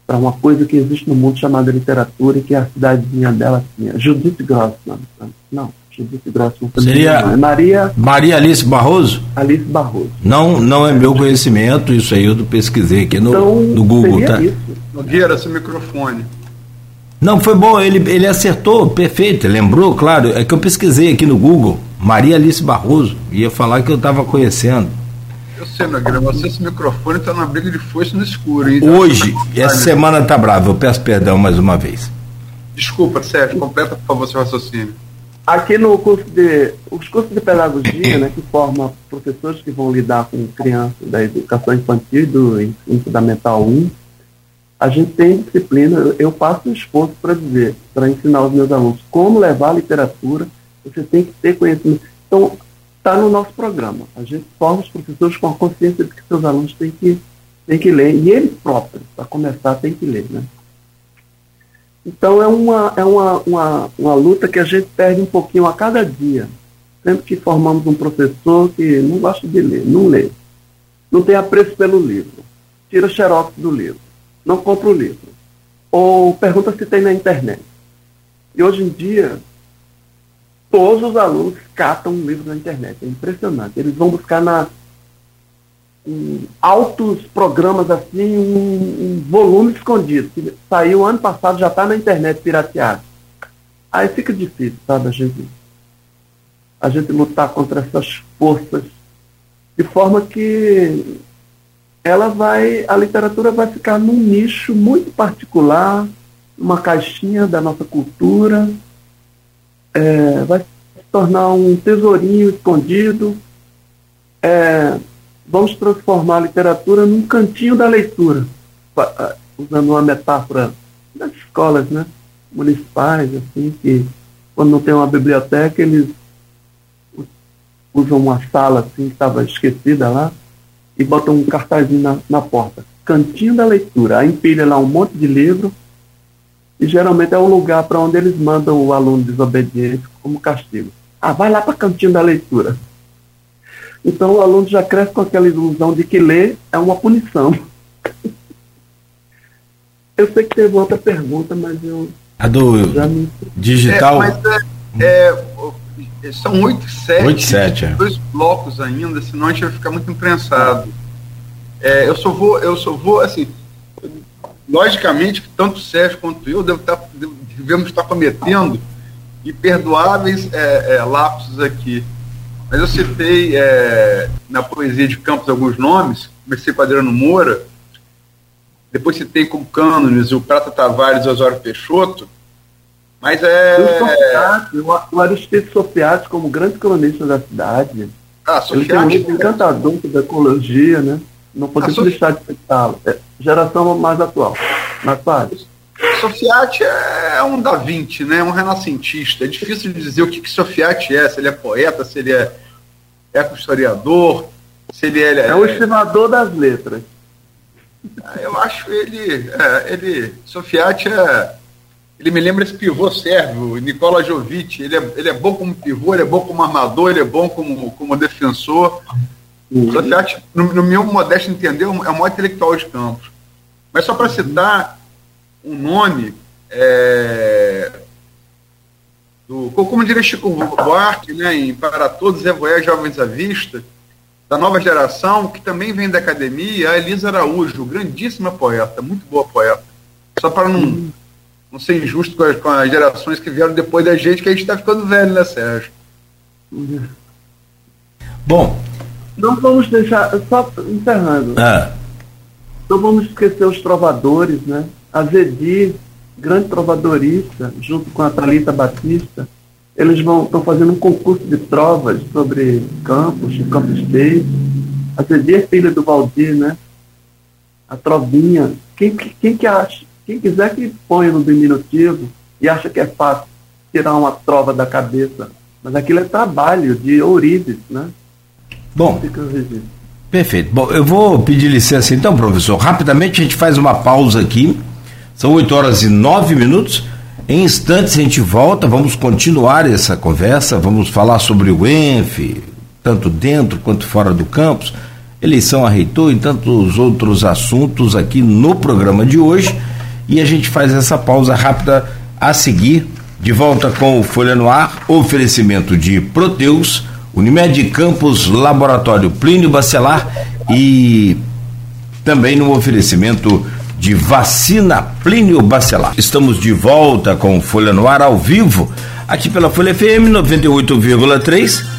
para uma coisa que existe no mundo chamada literatura e que a cidadezinha dela tinha. Judith Grossman. Não, Judith Grossman também Seria não. É Maria... Maria Alice Barroso? Alice Barroso. Não, não é meu conhecimento, isso aí eu pesquisei aqui no, então, no Google, tá? Isso. Nogueira, seu microfone. Não, foi bom, ele, ele acertou, perfeito, lembrou, claro, é que eu pesquisei aqui no Google, Maria Alice Barroso, ia falar que eu estava conhecendo. Eu sei, Nogueira, você esse microfone está numa briga de foice no escuro, hein? Hoje, essa semana tá brava, eu peço perdão mais uma vez. Desculpa, Sérgio, completa por favor seu raciocínio. Aqui no curso de. Os cursos de pedagogia, né, que formam professores que vão lidar com crianças da educação infantil do ensino fundamental 1, a gente tem disciplina, eu faço um esforço para dizer, para ensinar os meus alunos como levar a literatura, você tem que ter conhecimento. Então, está no nosso programa. A gente forma os professores com a consciência de que seus alunos têm que, têm que ler, e eles próprios, para começar, têm que ler. Né? Então é, uma, é uma, uma, uma luta que a gente perde um pouquinho a cada dia. Sempre que formamos um professor que não gosta de ler, não lê, não tem apreço pelo livro, tira xerox do livro, não compra o livro, ou pergunta se tem na internet. E hoje em dia, todos os alunos catam um livro na internet. É impressionante. Eles vão buscar na em altos programas assim, um, um volume escondido, que saiu ano passado, já está na internet pirateado. Aí fica difícil, sabe, a gente, a gente lutar contra essas forças, de forma que ela vai, a literatura vai ficar num nicho muito particular, uma caixinha da nossa cultura, é, vai se tornar um tesourinho escondido. É, vamos transformar a literatura num cantinho da leitura, usando uma metáfora das escolas né, municipais, assim, que quando não tem uma biblioteca, eles usam uma sala assim que estava esquecida lá e botam um cartazinho na, na porta. Cantinho da leitura. Aí empilha lá um monte de livro e geralmente é o lugar para onde eles mandam o aluno desobediente como castigo. Ah, vai lá para cantinho da leitura. Então o aluno já cresce com aquela ilusão de que ler é uma punição. Eu sei que teve outra pergunta, mas eu. A do já me... digital. É, mas é, é, são oito sete. É. Dois blocos ainda, senão a gente vai ficar muito imprensado. É, eu só vou, eu só vou, assim, logicamente que tanto o Sérgio quanto eu devo estar, devemos estar cometendo imperdoáveis é, é, lapsos aqui. Mas eu citei é, na poesia de Campos alguns nomes, comecei com Adriano Moura, depois citei como cânones o Prata Tavares e Osório Peixoto, mas é. O, Aristides Sofiati, como grande cronista da cidade. Ah, Sofiati. Ele tem um encantador da ecologia, né? Não podemos Sof... deixar de citá-lo. É, geração mais atual. Quase. Sofiati é um da Vinci, né? um renascentista. É difícil dizer o que, que Sofiati é, se ele é poeta, se ele é eco-historiador, se ele é. É o estimador das letras. Ah, eu acho ele. É, ele. Sofiati é. Ele me lembra esse pivô sérvio, Nicola Jovic. Ele é, ele é bom como pivô, ele é bom como armador, ele é bom como, como defensor. Uhum. Sofiati, no, no meu modesto entender, é o maior intelectual de campos. Mas só para citar um nome, é, do, como diria Chico Buarque, né, em Para Todos é Jovens à Vista, da nova geração, que também vem da academia, a Elisa Araújo, grandíssima poeta, muito boa poeta. Só para não, não ser injusto com as, com as, gerações que vieram depois da gente, que a gente está ficando velho, né, Sérgio? Bom. Não vamos deixar, só encerrando. Ah. Não vamos esquecer os trovadores, né? A Zedi, grande trovadorista, junto com a Thalita Batista, eles vão estão fazendo um concurso de trovas sobre campos, de Campos State. A Zedi é filha do Valdir, né? A trovinha. Quem, quem que acha? Quem quiser que ponha no diminutivo e acha que é fácil tirar uma trova da cabeça. Mas aquilo é trabalho de ourives, né? Bom, Perfeito. Bom, eu vou pedir licença então, professor. Rapidamente a gente faz uma pausa aqui. São 8 horas e 9 minutos. Em instantes a gente volta, vamos continuar essa conversa, vamos falar sobre o ENF, tanto dentro quanto fora do campus, eleição a reitor e tantos outros assuntos aqui no programa de hoje. E a gente faz essa pausa rápida a seguir, de volta com o Folha no Ar, oferecimento de Proteus Unimed Campos, Laboratório Plínio Bacelar e também no oferecimento de vacina Plínio Bacelar. Estamos de volta com Folha no Ar ao vivo, aqui pela Folha FM 98,3.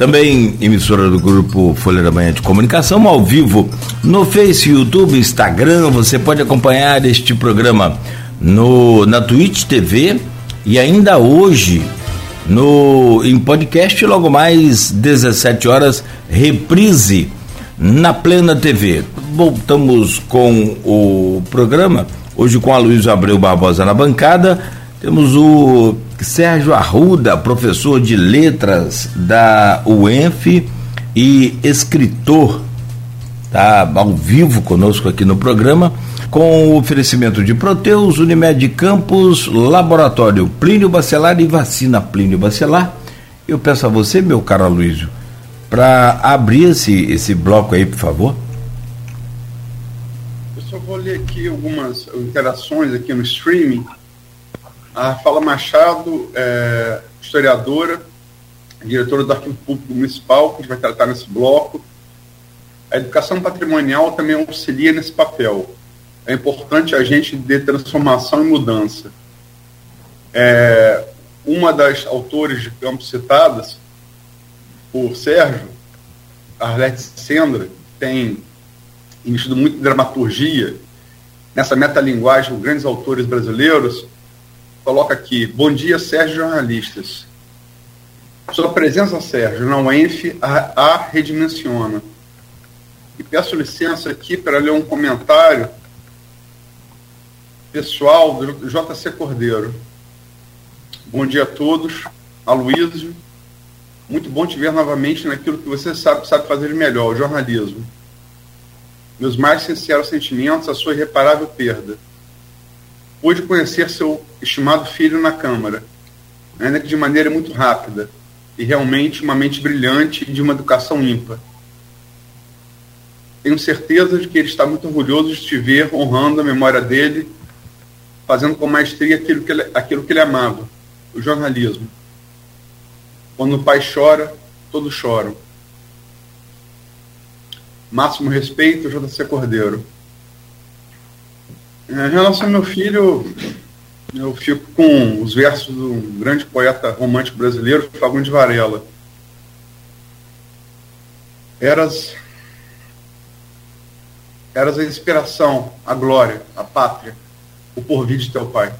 Também emissora do grupo Folha da Manhã de Comunicação, ao vivo no Face, YouTube, Instagram. Você pode acompanhar este programa no, na Twitch TV e ainda hoje no em podcast logo mais 17 horas reprise na Plena TV. Voltamos com o programa hoje com a Luiz Abreu Barbosa na bancada. Temos o Sérgio Arruda, professor de letras da UENF e escritor, tá ao vivo conosco aqui no programa com o oferecimento de Proteus, Unimed Campos, Laboratório Plínio Bacelar e Vacina Plínio Bacelar. Eu peço a você, meu caro Aloysio, para abrir esse, esse bloco aí, por favor. Eu só vou ler aqui algumas interações aqui no streaming. A Fala Machado, é, historiadora, diretora do Arquivo Público Municipal, que a gente vai tratar nesse bloco. A educação patrimonial também auxilia nesse papel é importante a gente de transformação e mudança. É, uma das autores de campos citadas por Sérgio, Arlete Sendra, tem investido muito em dramaturgia, nessa metalinguagem, os grandes autores brasileiros, coloca aqui, bom dia, Sérgio Jornalistas. Sua presença, Sérgio, não enche, a, a redimensiona. E peço licença aqui para ler um comentário pessoal do JC Cordeiro. Bom dia a todos. Aloysio, muito bom te ver novamente naquilo que você sabe, sabe fazer melhor, o jornalismo. Meus mais sinceros sentimentos à sua irreparável perda. Pude conhecer seu estimado filho na Câmara, ainda que de maneira muito rápida, e realmente uma mente brilhante e de uma educação ímpar. tenho certeza de que ele está muito orgulhoso de te ver, honrando a memória dele, fazendo com maestria aquilo que ele, aquilo que ele amava, o jornalismo. Quando o pai chora, todos choram. Máximo respeito, JC Cordeiro. Em relação ao meu filho, eu fico com os versos do grande poeta romântico brasileiro, Fagundes Varela. Eras, eras a inspiração, a glória, a pátria, o porvir de teu pai.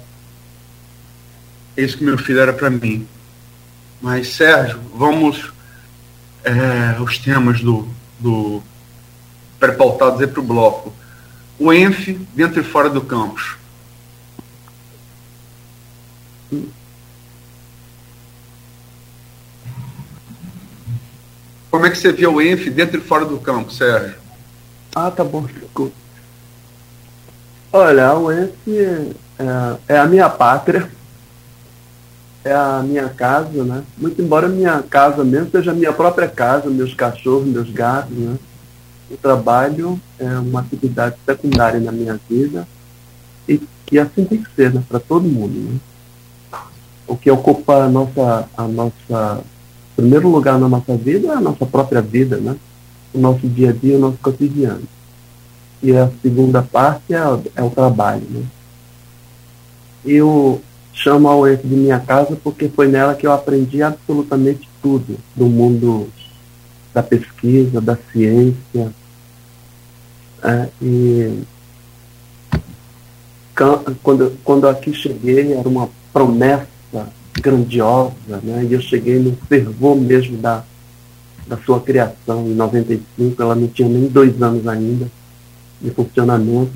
É isso que meu filho era para mim. Mas, Sérgio, vamos é, aos temas do, do pré-pautados aí para o bloco. O ENF dentro e fora do campus. Como é que você vê o ENF dentro e fora do campo, Sérgio? Ah, tá bom, desculpa. Olha, o ENF é, é, a minha pátria, é a minha casa, né? Muito embora minha casa mesmo seja a minha própria casa, meus cachorros, meus gatos, né? O trabalho é uma atividade secundária na minha vida e, e assim tem que ser, né? Para todo mundo, né? O que ocupa a nossa, a nossa primeiro lugar na nossa vida é a nossa própria vida, né? O nosso dia a dia, o nosso cotidiano. E a segunda parte é, é o trabalho, né? Eu chamo a UEF de minha casa porque foi nela que eu aprendi absolutamente tudo do mundo da pesquisa, da ciência. É, e quando, quando aqui cheguei era uma promessa grandiosa, né? E eu cheguei no fervor mesmo da, da sua criação, em 95, ela não tinha nem dois anos ainda de funcionamento.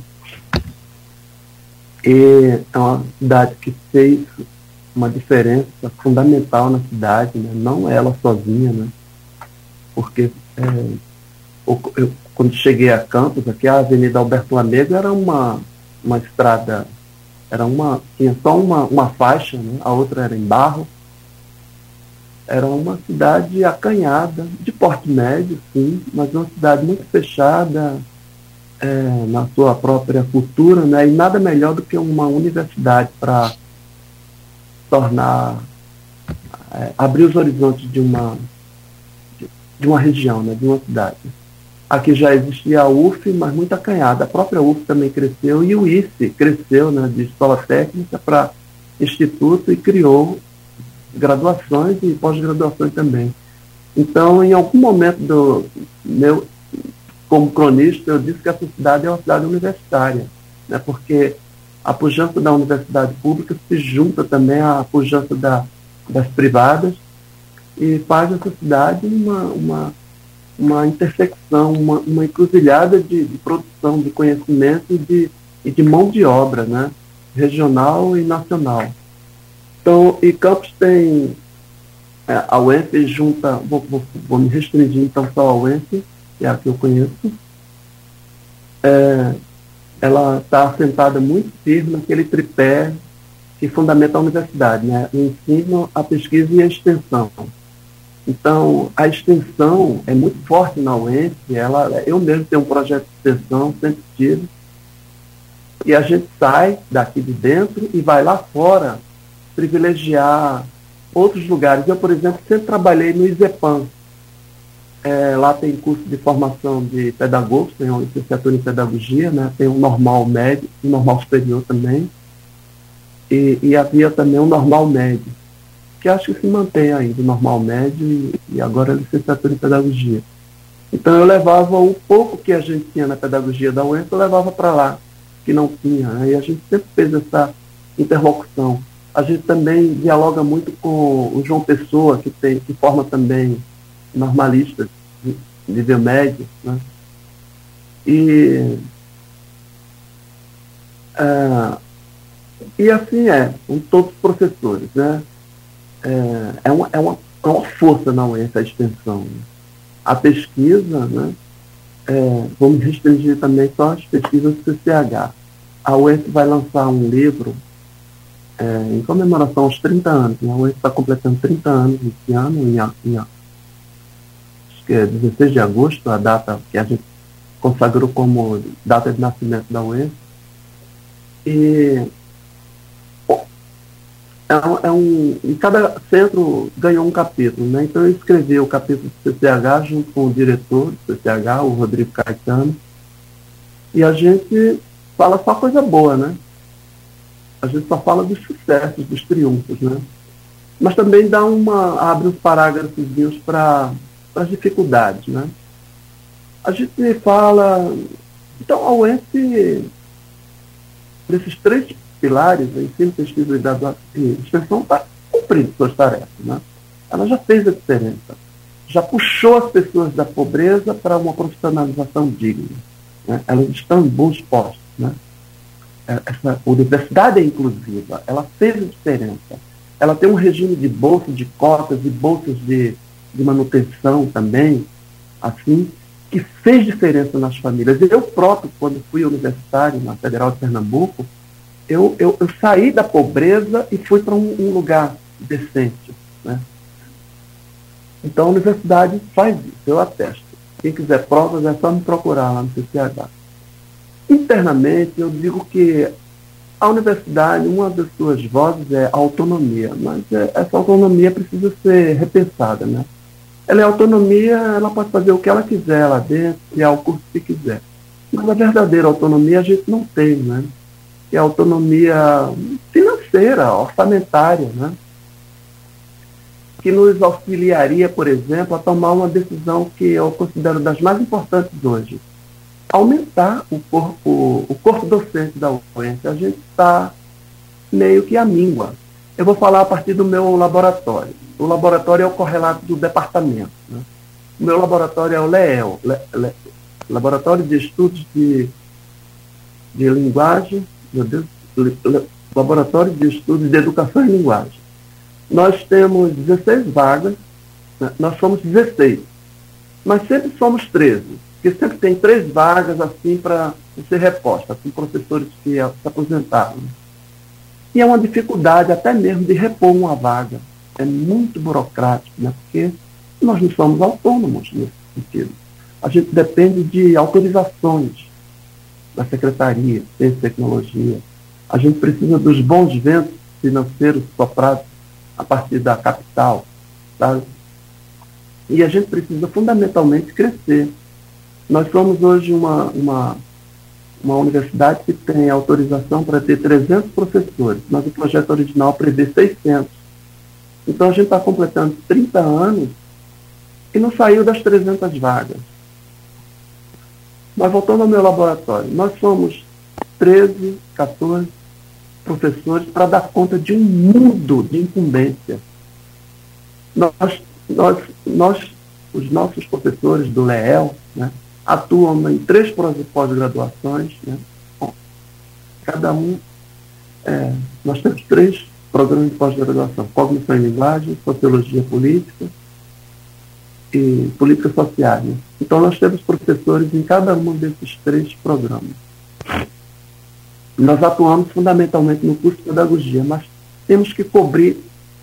E é uma cidade que fez uma diferença fundamental na cidade, né? não ela sozinha, né? porque é, eu, quando cheguei a Campos, aqui a Avenida Alberto Lamego era uma, uma estrada era uma, tinha só uma, uma faixa, né? a outra era em barro. Era uma cidade acanhada, de porte médio, sim, mas uma cidade muito fechada é, na sua própria cultura, né? e nada melhor do que uma universidade para tornar, é, abrir os horizontes de uma, de, uma região, né? de uma cidade. Aqui já existia a UF, mas muito acanhada. A própria UF também cresceu e o ICE cresceu né, de escola técnica para instituto e criou graduações e pós-graduações também. Então, em algum momento do meu, como cronista, eu disse que essa cidade é uma cidade universitária, né, porque a pujança da universidade pública se junta também à pujança da, das privadas e faz essa cidade uma, uma uma intersecção, uma, uma encruzilhada de, de, produção de conhecimento e de, e de mão de obra, né? regional e nacional. Então, e Campos tem é, a UENF junta, vou, vou, vou, me restringir então só a UENF, que é a que eu conheço, é, ela está assentada muito firme naquele tripé que fundamenta a universidade, né? o ensino, a pesquisa e a extensão. Então, a extensão é muito forte na UENF. Ela, eu mesmo tenho um projeto de extensão, sempre tive. E a gente sai daqui de dentro e vai lá fora privilegiar outros lugares. Eu, por exemplo, sempre trabalhei no ISEPAM. É, lá tem curso de formação de pedagogos, tem uma licenciatura em pedagogia, né? tem um normal médio, um normal superior também. E, e havia também um normal médio que acho que se mantém ainda, normal médio e, e agora a licenciatura em pedagogia. Então eu levava o pouco que a gente tinha na pedagogia da UENF, eu levava para lá, que não tinha. Né? E a gente sempre fez essa interlocução. A gente também dialoga muito com o João Pessoa, que, tem, que forma também normalistas, nível médio. Né? E, uh, e assim é, com todos os professores. Né? É, é, uma, é, uma, é uma força na UENF a extensão. Né? A pesquisa, né, é, vamos restringir também só as pesquisas do CCH. A UENF vai lançar um livro é, em comemoração aos 30 anos. Né? A UENF está completando 30 anos esse ano, em, em, acho que é 16 de agosto, a data que a gente consagrou como data de nascimento da UEM. E é é um, e cada centro ganhou um capítulo, né? Então eu escrevi o capítulo do CCH junto com o diretor do CCH, o Rodrigo Caetano, e a gente fala só coisa boa, né? A gente só fala dos sucessos, dos triunfos, né? Mas também dá uma, abre uns parágrafos para as dificuldades, né? A gente fala, então a UENS, desses três pilares, ensino, pesquisa e extensão, está cumprindo suas tarefas, né? Ela já fez a diferença, já puxou as pessoas da pobreza para uma profissionalização digna. Né? Elas estão em bons postos, né? É, essa universidade é inclusiva, ela fez a diferença. Ela tem um regime de bolsas, de cotas e bolsas de, de manutenção também, assim, que fez diferença nas famílias. Eu próprio, quando fui universitário na Federal de Pernambuco, eu, eu, eu saí da pobreza e fui para um, um, lugar decente. Né? Então a universidade faz isso, eu atesto. Quem quiser provas é só me procurar lá no CCH. Internamente, eu digo que a universidade, uma das suas vozes é a autonomia, mas é, essa autonomia precisa ser repensada. Né? Ela é autonomia, ela pode fazer o que ela quiser lá dentro, criar o curso que quiser. Mas a verdadeira autonomia a gente não tem, né? Que é a autonomia financeira, orçamentária, né? Que nos auxiliaria, por exemplo, a tomar uma decisão que eu considero das mais importantes hoje, aumentar o corpo, o corpo docente da UENS. A gente está meio que à míngua. Eu vou falar a partir do meu laboratório. O laboratório é o correlato do departamento. Né? O meu laboratório é o LEEL, Le, Le, Laboratório de Estudos de, de Linguagem, Laboratório de Estudos de Educação e Linguagem. Nós temos 16 vagas, né? nós somos 16, mas sempre somos 13 porque sempre tem três vagas assim para ser reposta, com professores que se aposentaram. E é uma dificuldade até mesmo de repor uma vaga. É muito burocrático, né? porque nós não somos autônomos nesse sentido. A gente depende de autorizações da Secretaria de Tecnologia. A gente precisa dos bons ventos financeiros soprados a partir da capital. Tá? E a gente precisa fundamentalmente crescer. Nós somos hoje uma, uma, uma universidade que tem autorização para ter 300 professores, mas o projeto original prevê 600. Então a gente está completando 30 anos e não saiu das 300 vagas. Mas voltando ao meu laboratório, nós somos 13, 14 professores para dar conta de um mundo de incumbência. Nós, nós, nós os nossos professores do LEEL, né, atuam em três pós-graduações. Né? cada um, é, nós temos três programas de pós-graduação: Cognição e Linguagem, Sociologia Política e Política Social. Né? Então, nós temos professores em cada um desses três programas. Nós atuamos fundamentalmente no curso de pedagogia, mas temos que cobrir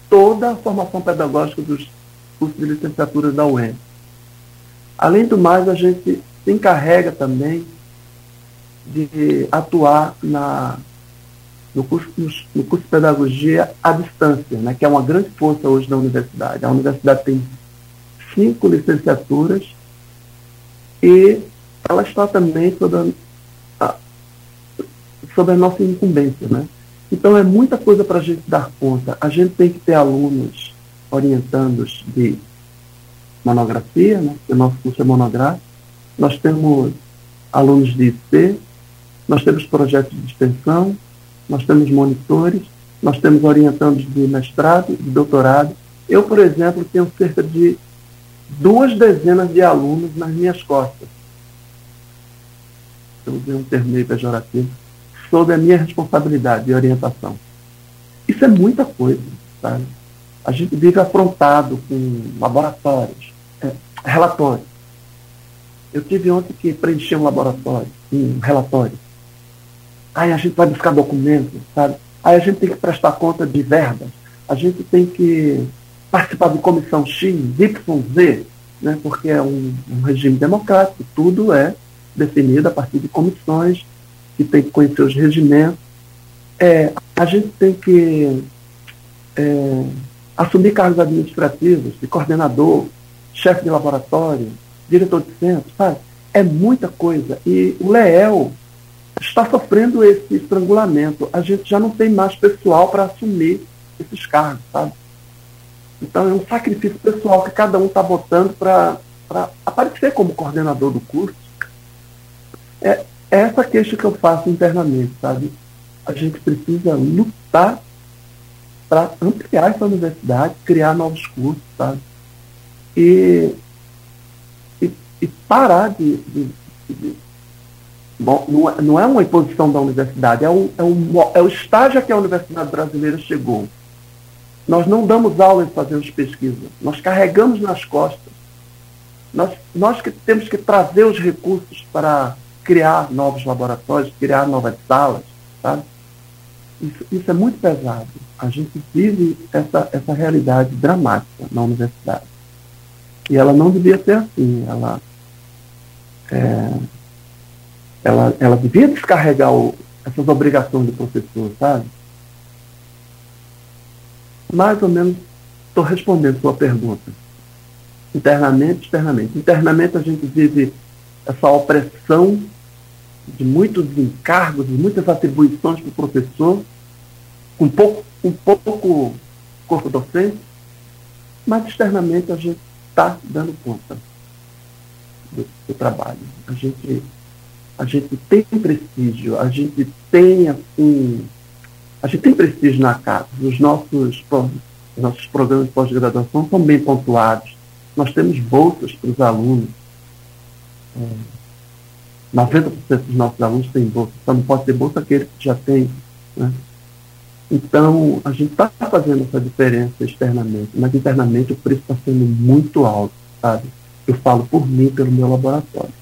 toda a formação pedagógica dos cursos de licenciatura da UEM. Além do mais, a gente se encarrega também de atuar na, no, curso, no curso de pedagogia à distância, né, que é uma grande força hoje da universidade. A universidade tem cinco licenciaturas e ela está também sob a, sob a nossa incumbência. Né? Então é muita coisa para a gente dar conta. A gente tem que ter alunos orientandos de monografia, né, que o nosso curso é monográfico, nós temos alunos de IC, nós temos projetos de extensão, nós temos monitores, nós temos orientandos de mestrado, de doutorado. Eu, por exemplo, tenho cerca de duas dezenas de alunos nas minhas costas. Eu usei um termo meio pejorativo, sob a minha responsabilidade de orientação. Isso é muita coisa, sabe? A gente vive afrontado com laboratórios, é, relatórios. Eu tive ontem que preencher um laboratório, um relatório. Aí a gente vai buscar documentos, sabe? Aí a gente tem que prestar conta de verbas. A gente tem que participar de comissão X, Y, Z, né? porque é um, um regime democrático, tudo é definida a partir de comissões que tem que conhecer os regimentos. É, a gente tem que é, assumir cargos administrativos, de coordenador, chefe de laboratório, diretor de centro, sabe? É muita coisa. E o Leel está sofrendo esse estrangulamento. A gente já não tem mais pessoal para assumir esses cargos, sabe? Então é um sacrifício pessoal que cada um está botando para aparecer como coordenador do curso. É, é essa queixa que eu faço internamente, sabe? A gente precisa lutar para ampliar essa universidade, criar novos cursos, sabe? E, e, e parar de, de, de Bom, não, é, não é uma imposição da universidade, é, um, é, um, é o estágio a que a universidade brasileira chegou. Nós não damos aula em fazermos pesquisa, nós carregamos nas costas. Nós, nós que temos que trazer os recursos para criar novos laboratórios, criar novas salas, sabe? Isso, isso é muito pesado. A gente vive essa, essa realidade dramática na universidade. E ela não devia ser assim. Ela, é, ela, ela devia descarregar o, essas obrigações do professor, sabe? Mais ou menos estou respondendo sua pergunta. Internamente, externamente. Internamente a gente vive essa opressão de muitos encargos, de muitas atribuições para o professor, um pouco, um pouco corpo docente, mas externamente a gente está dando conta do, do trabalho. A gente a gente tem prestígio, a gente tem assim, a gente tem prestígio na casa. Os nossos, os nossos programas de pós-graduação são bem pontuados. Nós temos bolsas para os alunos. É, 90% dos nossos alunos têm bolsa, só não pode ter bolsa aquele que já tem. Né? Então, a gente está fazendo essa diferença externamente, mas internamente o preço está sendo muito alto, sabe? Eu falo por mim, pelo meu laboratório.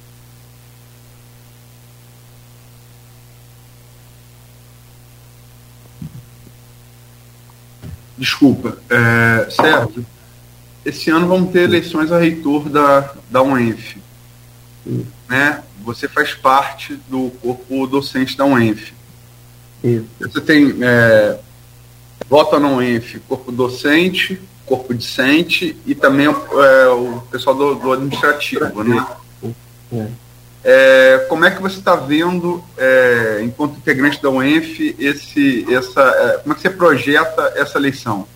Desculpa, é, Sérgio, esse ano vamos ter eleições a reitor da, da UENF. Né? Você faz parte do corpo docente da UENF. Isso. Você tem é, vota na UENF, corpo docente, corpo discente e também é, o pessoal do, do administrativo, né? É. É, como é que você está vendo, é, enquanto integrante da UENF, esse, essa, é, como é que você projeta essa eleição?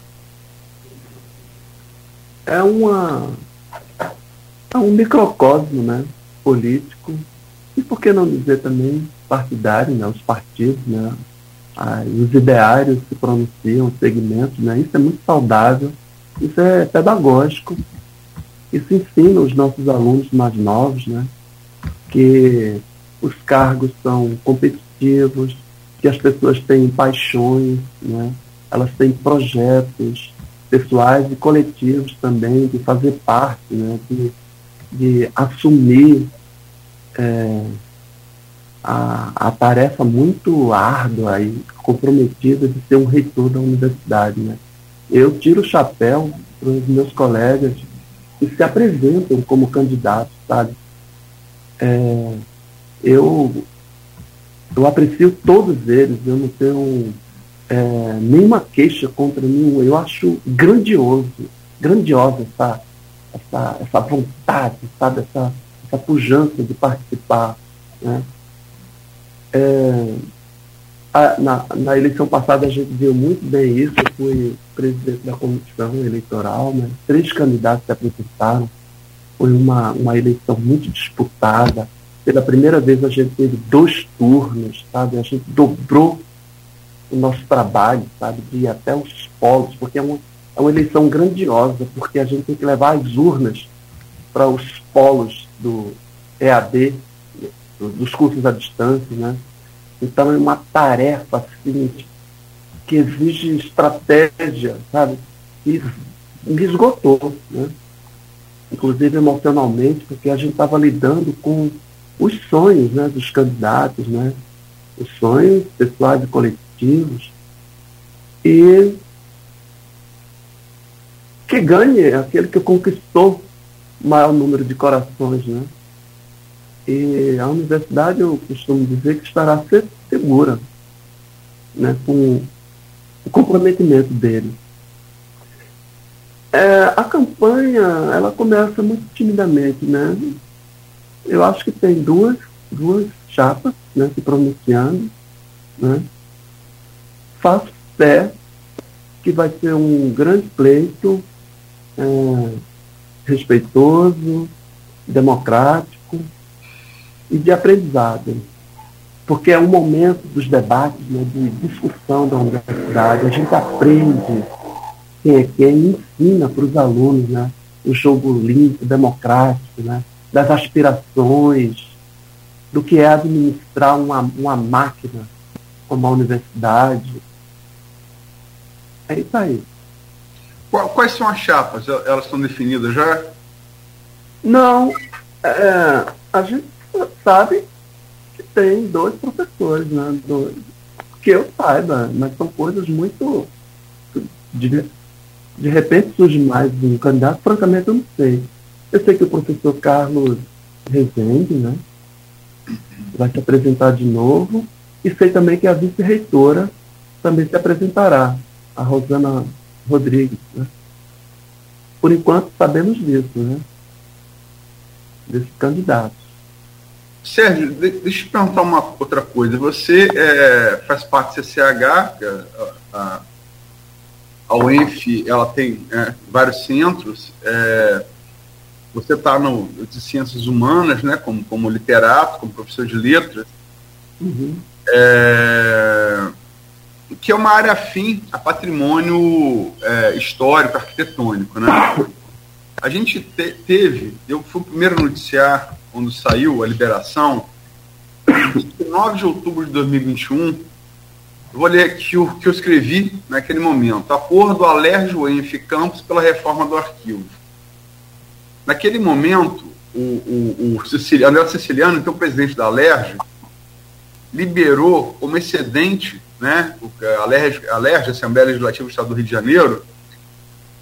É uma é um microcosmo, né, político e por que não dizer também partidário, né, os partidos, né, os ideários se pronunciam, os segmentos, né, isso é muito saudável, isso é pedagógico, isso ensina os nossos alunos mais novos, né, que os cargos são competitivos, que as pessoas têm paixões, né? elas têm projetos pessoais e coletivos também de fazer parte, né? de, de assumir é, a, a tarefa muito árdua e comprometida de ser um reitor da universidade. Né? Eu tiro o chapéu para os meus colegas que se apresentam como candidatos, sabe? É, eu, eu aprecio todos eles, eu não tenho é, nenhuma queixa contra nenhum. Eu acho grandioso, grandiosa essa, essa, essa vontade, sabe, essa, essa pujança de participar. Né? É, a, na, na eleição passada a gente viu muito bem isso, eu fui presidente da comissão eleitoral, né? três candidatos se apresentaram foi uma, uma eleição muito disputada. Pela primeira vez a gente teve dois turnos, sabe? A gente dobrou o nosso trabalho, sabe? De ir até os polos, porque é uma, é uma eleição grandiosa, porque a gente tem que levar as urnas para os polos do EAD, do, dos cursos à distância, né? Então é uma tarefa assim, que exige estratégia, sabe? E me esgotou, né? Inclusive emocionalmente, porque a gente estava lidando com os sonhos né, dos candidatos, né, os sonhos pessoais e coletivos, e que ganhe aquele que conquistou o maior número de corações. Né? E a universidade, eu costumo dizer que estará segura né, com o comprometimento dele. É, a campanha, ela começa muito timidamente, né? Eu acho que tem duas, duas chapas né, se pronunciando, né? Faço fé que vai ser um grande pleito é, respeitoso, democrático e de aprendizado. Porque é um momento dos debates, né, de discussão da universidade. A gente aprende quem é quem ensina para os alunos né, o jogo limpo, democrático, né, das aspirações, do que é administrar uma, uma máquina como a universidade. É isso aí. Quais são as chapas? Elas estão definidas já? Não. É, a gente sabe que tem dois professores, né? Dois, que eu saiba, mas são coisas muito. De, repente surge mais um candidato, francamente eu não sei. Eu sei que o professor Carlos Rezende, né? Vai se apresentar de novo. E sei também que a vice-reitora também se apresentará, a Rosana Rodrigues. Né? Por enquanto, sabemos disso, né? Desses candidatos. Sérgio, deixa eu te perguntar uma outra coisa. Você é, faz parte do CCH, é a, a, a UENF ela tem é, vários centros. É, você está no de ciências humanas, né, como, como literato, como professor de letras. Uhum. É, que é uma área afim a patrimônio é, histórico, arquitetônico. Né? A gente te, teve, eu fui o primeiro a noticiar quando saiu a liberação, em 9 de outubro de 2021, eu vou ler aqui o que eu escrevi naquele momento. Acordo Alérgio Enf Campos pela reforma do arquivo. Naquele momento, o, o, o Siciliano, André Siciliano, então presidente da Alerj, liberou como excedente né, a LERJ, a LERJ, Assembleia Legislativa do Estado do Rio de Janeiro,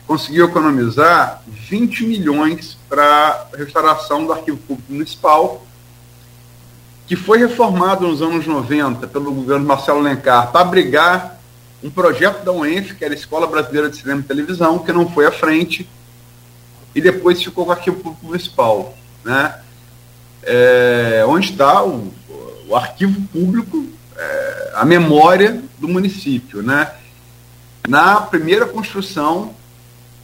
conseguiu economizar 20 milhões para restauração do Arquivo Público Municipal, que foi reformado nos anos 90 pelo governo Marcelo Lencar para abrigar um projeto da UENF, que era a Escola Brasileira de Cinema e Televisão, que não foi à frente, e depois ficou com o Arquivo Público Municipal, né? É, onde está o, o arquivo público é, a memória do município. Né? Na primeira construção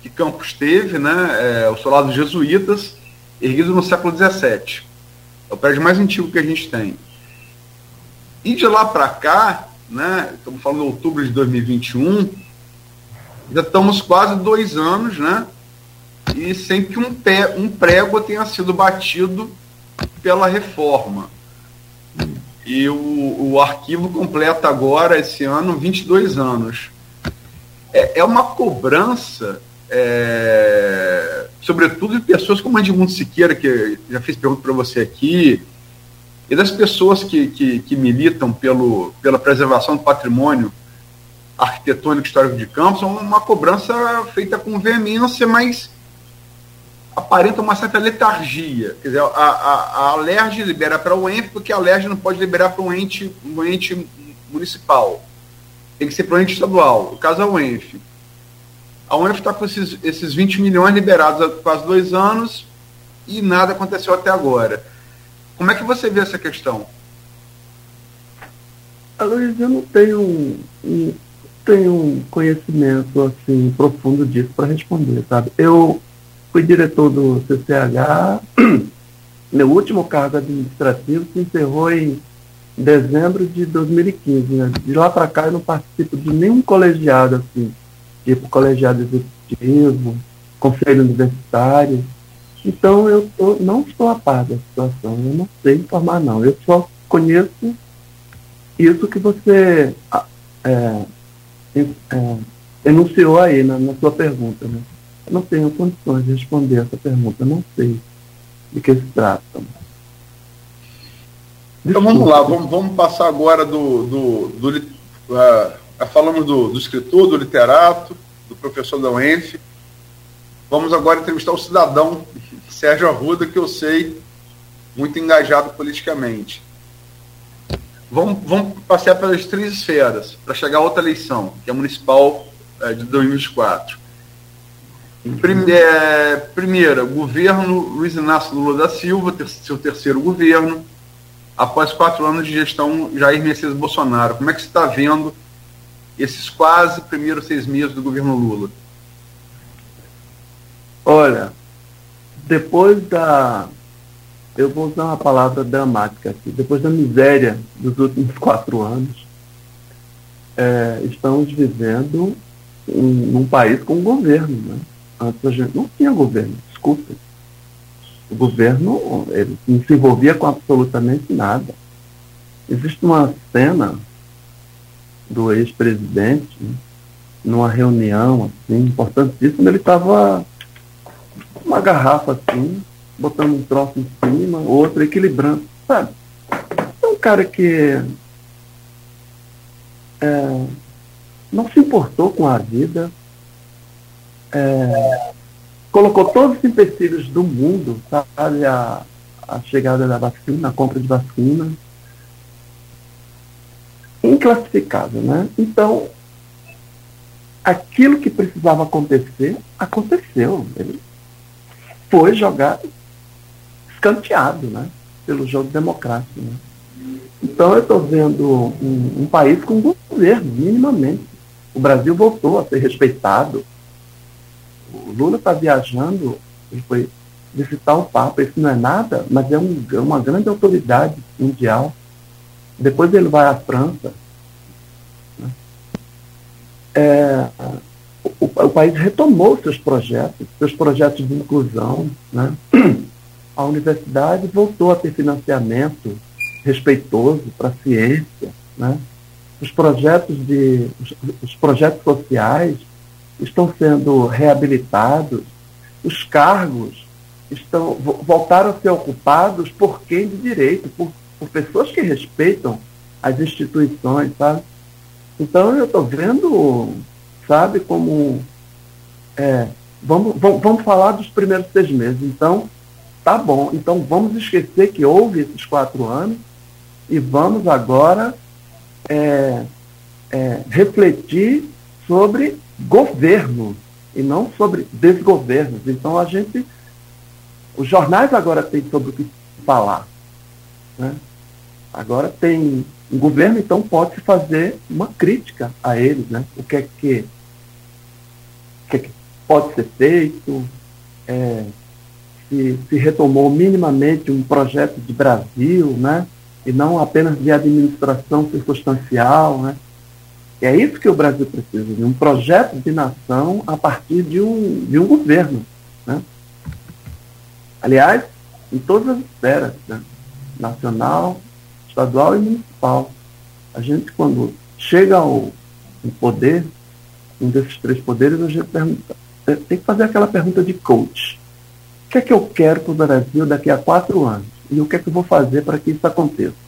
que Campos teve, né, é, o Solado Jesuítas, erguido no século XVII. É o prédio mais antigo que a gente tem. E de lá para cá, né, estamos falando de outubro de 2021, já estamos quase dois anos, né? E sem que um, pé, um prego tenha sido batido pela reforma. E o, o arquivo completa agora, esse ano, 22 anos. É, é uma cobrança, é, sobretudo de pessoas como a Edmundo Siqueira, que já fiz pergunta para você aqui, e das pessoas que, que, que, militam pelo, pela preservação do patrimônio arquitetônico histórico de Campos, é uma cobrança feita com veemência, mas aparenta uma certa letargia. Quer dizer, a, a, a Alerj libera para o ENF, porque a Alerj não pode liberar para um ente, um ente municipal. Tem que ser para um ente estadual. O caso é o ENF. A UENF está com esses, esses 20 milhões liberados há quase dois anos e nada aconteceu até agora. Como é que você vê essa questão? Aloysio, eu não tenho um, tenho um conhecimento assim profundo disso para responder, sabe? Eu fui diretor do CCH. Meu último cargo administrativo se encerrou em dezembro de 2015. Né? De lá para cá eu não participo de nenhum colegiado, assim, tipo colegiado executivo, conselho universitário. Então eu tô, não estou a par da situação, eu não sei informar não. Eu só conheço isso que você é, é, enunciou aí na, na sua pergunta. Né? Eu não tenho condições de responder essa pergunta, não sei de que se trata. Então vamos lá, vamos, vamos passar agora do. do, do uh, falamos do, do, escritor, do literato, do professor da UENF. Vamos agora entrevistar o cidadão Sérgio Arruda, que eu sei muito engajado politicamente. Vamos, vamos passear pelas três esferas para chegar a outra eleição, que é a municipal é, de 2024. Prime, é, primeira, governo Luiz Inácio Lula da Silva, ter, seu terceiro governo, após quatro anos de gestão Jair Messias Bolsonaro. Como é que você está vendo esses quase primeiros seis meses do governo Lula? Olha, depois da eu vou usar uma palavra dramática aqui. Depois da miséria dos últimos quatro anos, é, estamos vivendo um, país com governo. Né? Antes a gente não tinha governo, desculpa. O governo ele não se envolvia com absolutamente nada. Existe uma cena do ex-presidente, né, numa reunião assim, importantíssima, ele estava uma garrafa assim, botando um troço em cima, outro equilibrando, sabe? É um cara que é, não se importou com a vida, é, colocou todos os empecilhos do mundo, sabe? A, a chegada da vacina, a compra de vacina, inclassificável, né? Então, aquilo que precisava acontecer, aconteceu. Ele foi jogado escanteado né, pelo jogo democrático. Né? Então eu estou vendo um, um, país com governo, minimamente. O Brasil voltou a ser respeitado. O Lula está viajando, ele foi visitar o Papa. Isso não é nada, mas é um, é uma grande autoridade mundial. Depois ele vai à França. Né? É, o, o, país retomou seus projetos, seus projetos de inclusão. Né? a universidade voltou a ter financiamento respeitoso para a ciência, né? Os projetos de os, os projetos sociais estão sendo reabilitados, os cargos estão voltaram a ser ocupados por quem de direito, por, por pessoas que respeitam as instituições, sabe? Então eu estou vendo, sabe, como é, vamos, vamos, vamos falar dos primeiros seis meses. Então, tá bom, então vamos esquecer que houve esses quatro anos e vamos agora é, é, refletir sobre governo e não sobre desgovernos. Então a gente, os jornais agora têm sobre o que falar. Né? Agora tem um governo, então pode-se fazer uma crítica a eles, né? O que é que, o que, é que pode ser feito, é, se, se retomou minimamente um projeto de Brasil, né? e não apenas de administração circunstancial. Né? É isso que o Brasil precisa, de um projeto de nação a partir de um, de um governo. Né? Aliás, em todas as esferas, né? nacional, estadual e municipal. A gente, quando chega ao, ao poder, um desses três poderes, a gente pergunta, tem que fazer aquela pergunta de coach. O que é que eu quero para o Brasil daqui a quatro anos? E o que é que eu vou fazer para que isso aconteça?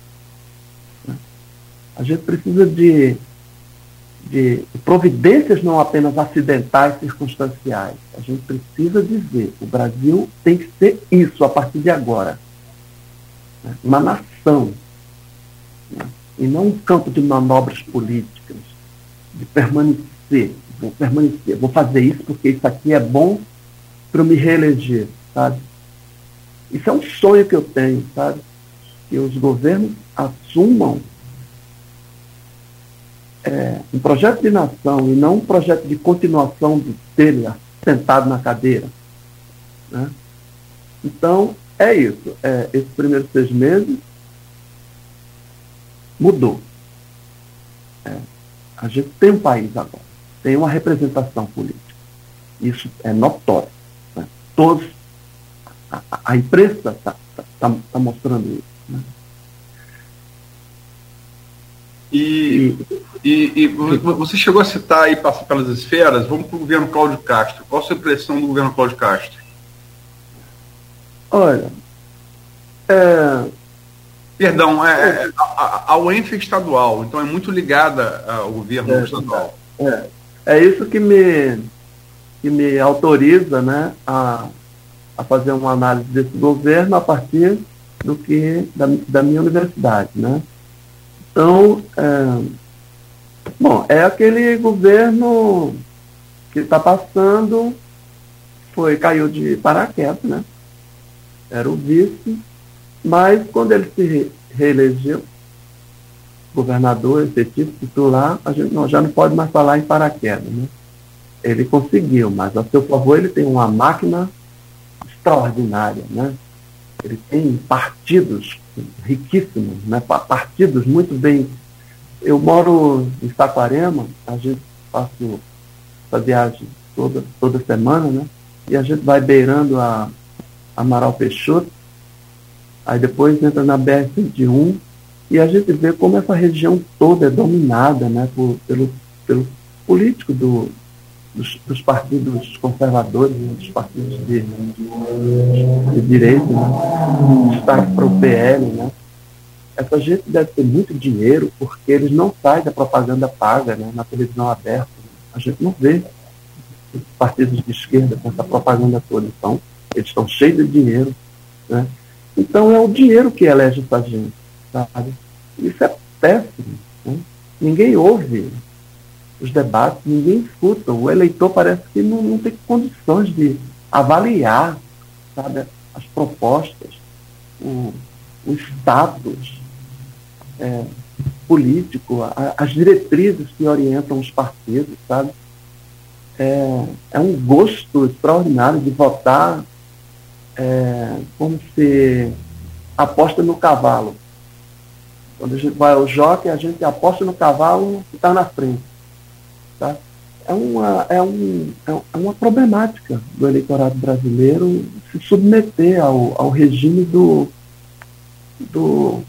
A gente precisa de, de providências não apenas acidentais, circunstanciais. A gente precisa dizer, o Brasil tem que ser isso a partir de agora. Uma nação. E não um campo de manobras políticas, de permanecer. Vou permanecer, vou fazer isso porque isso aqui é bom para me reeleger sabe? Isso é um sonho que eu tenho, sabe? Que os governos assumam é, um projeto de nação e não um projeto de continuação dele sentado na cadeira. Né? Então, é isso. É, esses primeiros seis meses mudou. É, a gente tem um país agora, tem uma representação política. Isso é notório. Né? Todos a, a imprensa está tá, tá, tá mostrando isso. Né? E, e, e, você chegou a citar aí, passar pelas esferas, vamos para o governo Cláudio Castro. Qual a sua impressão do governo Cláudio Castro? Olha, é... Perdão, é, é, ao ente estadual, então é muito ligada ao governo é, estadual. É, é isso que me, que me autoriza né, a, a fazer uma análise desse governo a partir do que da, da minha universidade, né? Então, é, bom, é aquele governo que está passando, foi, caiu de paraquedas, né? Era o vice, mas quando ele se reelegeu, governador efetivo, titular, a gente não, já não pode mais falar em paraquedas, né? Ele conseguiu, mas a seu favor ele tem uma máquina extraordinária, né? Ele tem partidos riquíssimos, né? partidos muito bem. Eu moro em Saquarema, a gente faz essa viagem toda, toda semana, né? E a gente vai beirando a Amaral Peixoto, aí depois entra na BR-101 e a gente vê como essa região toda é dominada né, por, pelo, pelo político do, dos, dos partidos conservadores, né, dos partidos de, de direita, né, destaque para o PL. Né. Essa gente deve ter muito dinheiro porque eles não saem da propaganda paga né, na televisão aberta. A gente não vê os partidos de esquerda com essa propaganda toda. Então, eles estão cheios de dinheiro. Né. Então, é o dinheiro que elege essa gente. Sabe? Isso é péssimo. Né. Ninguém ouve os debates, ninguém escuta. O eleitor parece que não, não tem condições de avaliar sabe, as propostas, o, o status é, político, a, as diretrizes que orientam os partidos, sabe? É, é um gosto extraordinário de votar é, como se aposta no cavalo. Quando a gente vai ao jockey, a gente aposta no cavalo que está na frente. Tá? É, uma, é, um, é uma problemática do eleitorado brasileiro se submeter ao, ao regime do, do,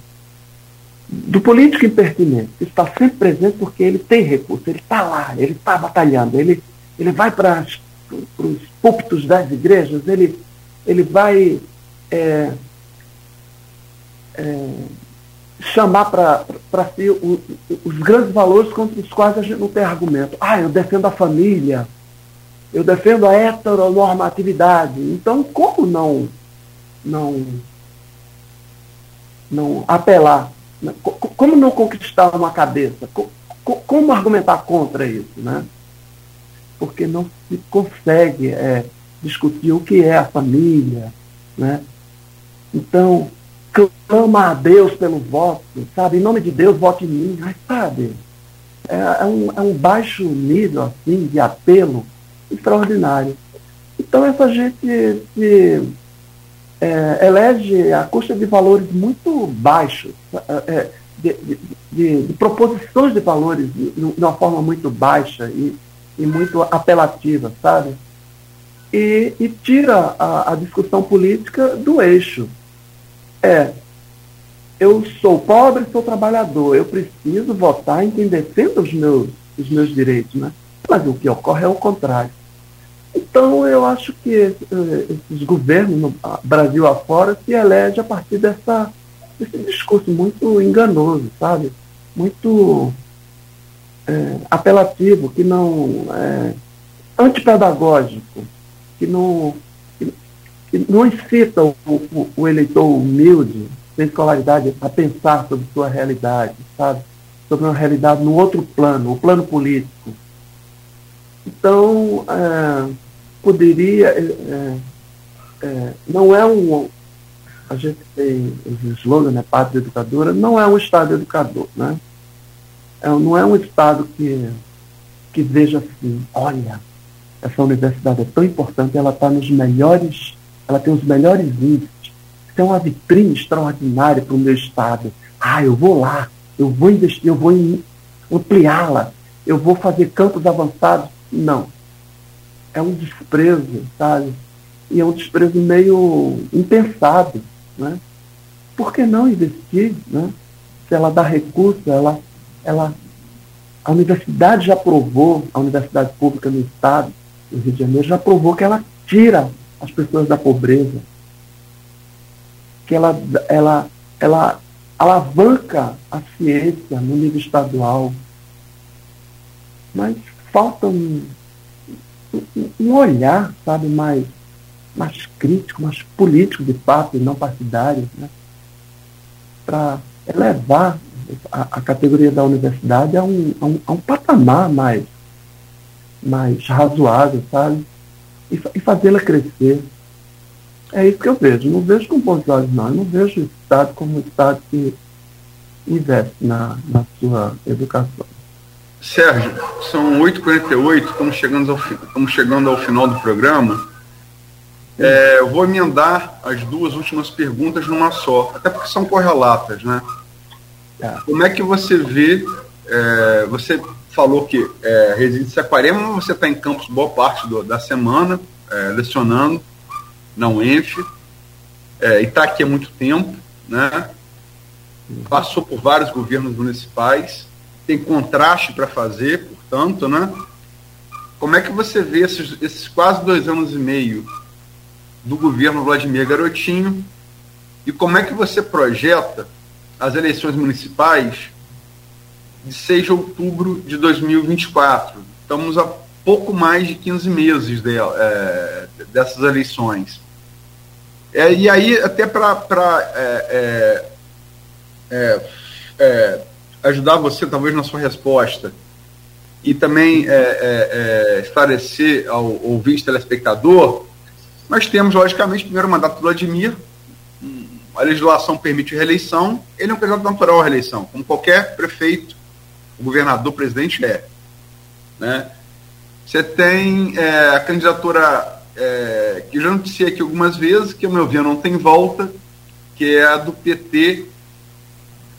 do político impertinente, que está sempre presente porque ele tem recurso, ele está lá, ele está batalhando, ele, ele vai para os púlpitos das igrejas, ele, ele vai é, é, chamar para si o, os grandes valores contra os quais a gente não tem argumento. Ah, eu defendo a família, eu defendo a heteronormatividade. Então, como não, não, não apelar? Como não conquistar uma cabeça? Como argumentar contra isso? Né? Porque não se consegue é, discutir o que é a família. Né? Então, clama a Deus pelo voto, sabe? Em nome de Deus, vote em mim. Mas, sabe, é, é, um, é um baixo nível, assim, de apelo extraordinário. Então, essa gente se é, elege a custa de valores muito baixos, é, é de, de, de, proposições de valores de, de, uma forma muito baixa e, e muito apelativa, sabe? E, e tira a, a discussão política do eixo é eu sou pobre, sou trabalhador, eu preciso votar em quem defenda os meus, os meus direitos, né? Mas o que ocorre é o contrário. Então, eu acho que esses governos, no Brasil afora, se elegem a partir dessa, desse discurso muito enganoso, sabe? Muito é, apelativo, que não é antipedagógico, que não não incita o, o, o, eleitor humilde, sem escolaridade, a pensar sobre sua realidade, sabe? Sobre uma realidade no outro plano, o plano político. Então, é, poderia. É, é, é não é um. A gente tem os slogans, né? Pátria educadora, não é um Estado educador, né? É, não é um Estado que, que veja assim: olha, essa universidade é tão importante, ela está nos melhores ela tem os melhores índices. Isso é uma vitrine extraordinária para o meu estado. Ah, eu vou lá, eu vou investir, eu vou ampliá-la, eu vou fazer campos avançados. Não. É um desprezo, sabe? E é um desprezo meio impensado. Né? Por que não investir? Né? Se ela dá recurso, ela, ela, a universidade já provou, a universidade pública no estado, no Rio de Janeiro, já provou que ela tira as pessoas da pobreza, que ela, ela, ela alavanca a ciência no nível estadual, mas falta um, um olhar, sabe, mais, mais crítico, mais político de fato, e não partidário, né? para elevar a, a, categoria da universidade a um, a um, a um patamar mais, mais razoável, sabe? E, e fazê-la crescer. É isso que eu vejo. Não vejo com bons olhos, não. Eu não vejo o Estado como um Estado que investe na, na sua educação. Sérgio, são 8h48, estamos chegando ao, estamos chegando ao final do programa. É, eu vou emendar as duas últimas perguntas numa só, até porque são correlatas, né? É. Como é que você vê, é, você falou que é, reside em Saquarema, você está em campus boa parte do, da semana, é, lecionando na UENF, é, e está aqui há muito tempo, né? Passou por vários governos municipais, tem contraste para fazer, portanto, né? Como é que você vê esses, esses quase dois anos e meio do governo Vladimir Garotinho e como é que você projeta as eleições municipais de 6 de outubro de 2024? Estamos a pouco mais de 15 meses de, é, dessas eleições. É, e aí, até para é, é, é, é ajudar você, talvez, na sua resposta, e também esclarecer ao ouvinte telespectador, nós temos, logicamente, primeiro mandato do Vladimir, a legislação permite reeleição, ele é um candidato natural à reeleição, como qualquer prefeito, o governador, o presidente é. Né? Você tem é, a candidatura é, que já noticiei aqui algumas vezes, que, ao meu ver, não tem volta, que é a do PT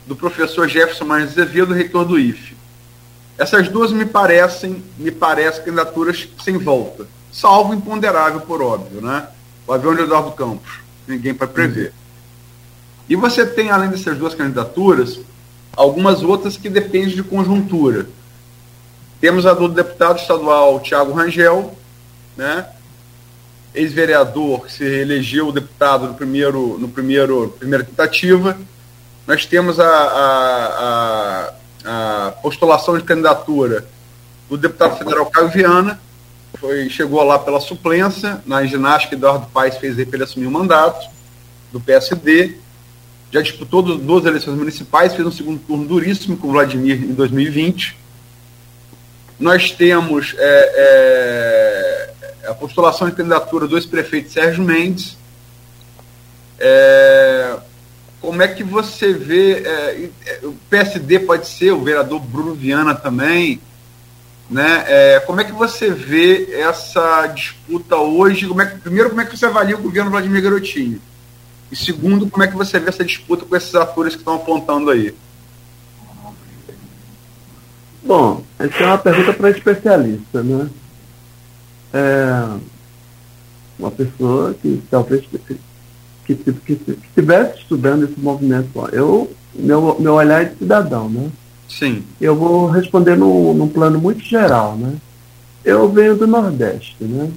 do professor Jefferson Martins Azevedo, reitor do IFE. Essas duas me parecem, me parecem candidaturas sem volta, salvo imponderável, por óbvio, né? O avião de Eduardo Campos, ninguém para prever. E você tem, além dessas duas candidaturas, algumas outras que dependem de conjuntura. Temos a do deputado estadual Tiago Rangel, né? ex-vereador que se elegeu deputado no primeiro, no primeiro, primeira tentativa, nós temos a, a, a, a postulação de candidatura do deputado federal Caio Viana, foi, chegou lá pela suplência, na ginástica Eduardo Paes fez ele assumir o mandato do PSD, já disputou duas eleições municipais, fez um segundo turno duríssimo com Vladimir em 2020. Nós temos é, é, a postulação de candidatura do ex-prefeito Sérgio Mendes. É, como é que você vê? É, é, o PSD pode ser, o vereador Bruno Viana também. Né? É, como é que você vê essa disputa hoje? Como que, primeiro, como é que você avalia o governo Vladimir Garotinho? E segundo, como é que você vê essa disputa com esses atores que estão apontando aí? Bom, essa é uma pergunta para especialista, né? É uma pessoa que talvez que, que, que estivesse estudando esse movimento. Eu, meu, meu olhar é de cidadão, né? Sim. Eu vou responder num, num plano muito geral, né? Eu venho do Nordeste, né?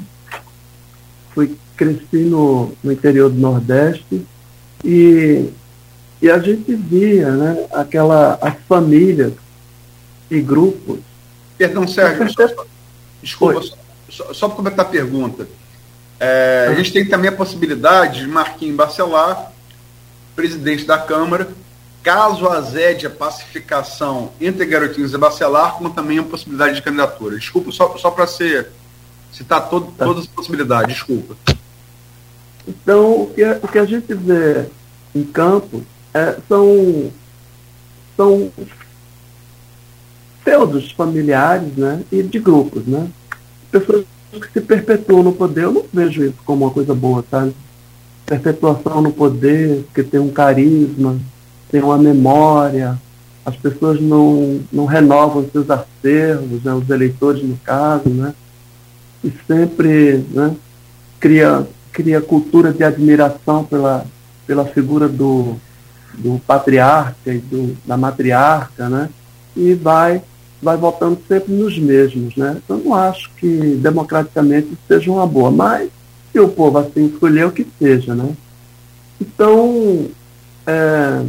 Fui, cresci no, no interior do Nordeste e, e a gente via, né? Aquela, as famílias e grupos. Perdão, Sérgio, só, desculpa, só, só para completar a pergunta. É, a gente tem também a possibilidade de Marquinhos Bacelar, presidente da Câmara, caso azede a pacificação entre Garotinhos e Bacelar, como também a possibilidade de candidatura. Desculpa, só, só para ser citar todo, tá. todas as possibilidades, desculpa. Então, o que, o que a gente vê em campo é, são, são feudos familiares né, e de grupos. Né? Pessoas que se perpetuam no poder, eu não vejo isso como uma coisa boa, sabe? Perpetuação no poder, que tem um carisma, tem uma memória, as pessoas não, não renovam seus acervos, né, os eleitores no caso, né? E sempre né, cria, cria cultura de admiração pela, pela figura do, do patriarca e do, da matriarca, né? E vai vai votando sempre nos mesmos, né? Eu não acho que democraticamente seja uma boa, mas se o povo assim escolher, o que seja, né? Então, é,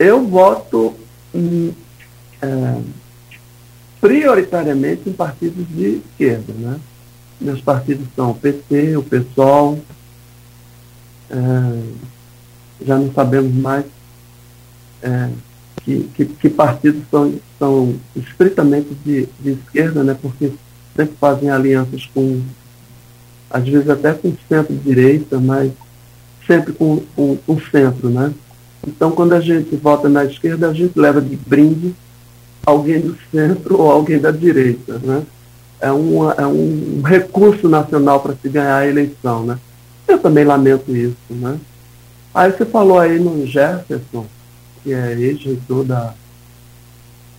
eu voto em, é, prioritariamente em partidos de esquerda, né? Meus partidos são o PT, o PSOL, é, já não sabemos mais é, que, que, que, partidos são, são estritamente de, de esquerda, né, porque sempre fazem alianças com, às vezes até com centro-direita, mas sempre com o centro, né? Então, quando a gente vota na esquerda, a gente leva de brinde alguém do centro ou alguém da direita, né? É, uma, é um recurso nacional para se ganhar a eleição, né? Eu também lamento isso, né? Aí você falou aí no Jefferson, que é ex-reitor da,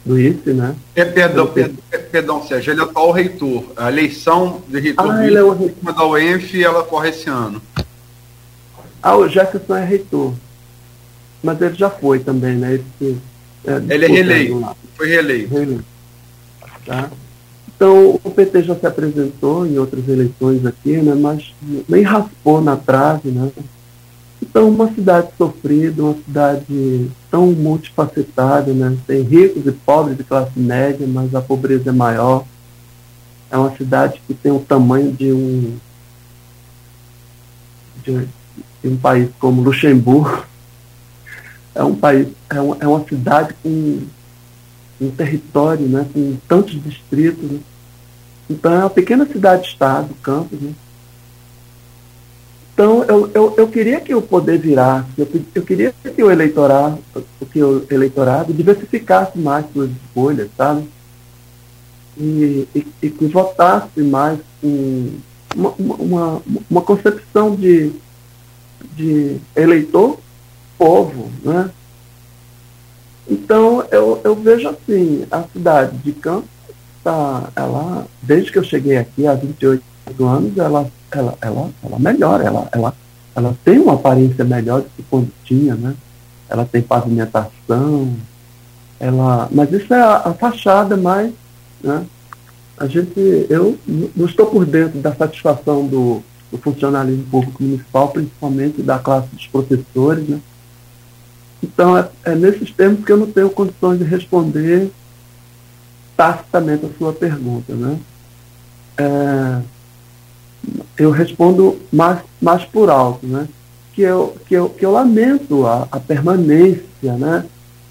do IFE, né? É, perdão, perdão, perdão, Sérgio, ele é atual reitor. A eleição de reitor ah, ele é o reitor. da UENF, ela corre esse ano. Ah, o Jefferson é reitor. Mas ele já foi também, né? Ele, é, ele é reeleito. Foi reeleito. reeleito. Tá? Então, o PT já se apresentou em outras eleições aqui, né? Mas nem raspou na trave, né? Então, uma cidade sofrida, uma cidade tão multifacetada, né? Tem ricos e pobres de classe média, mas a pobreza é maior. É uma cidade que tem o tamanho de um de, de um país como Luxemburgo. É um país, é, um, é uma cidade com um território, né? Com tantos distritos. Né? Então, é uma pequena cidade-estado, campos, né? Então, eu, eu, eu queria que o poder virasse, eu, eu queria que o eleitorado, que o eleitorado diversificasse mais suas escolhas, sabe? E, e, e que votasse mais com uma, uma, uma concepção de, de eleitor povo, né? Então, eu, eu vejo assim, a cidade de Campos, tá, ela, desde que eu cheguei aqui há 28 anos, ela ela, ela, ela melhora, ela, ela, ela tem uma aparência melhor do que quando tinha, né? Ela tem pavimentação, ela, mas isso é a, a fachada, mas né? a gente, eu não estou por dentro da satisfação do, do funcionalismo público municipal, principalmente da classe dos professores, né? Então, é, é, nesses termos que eu não tenho condições de responder tacitamente a sua pergunta, né? É, eu respondo mais, mais por alto, né? Que eu, que eu, que eu lamento a, a permanência, né?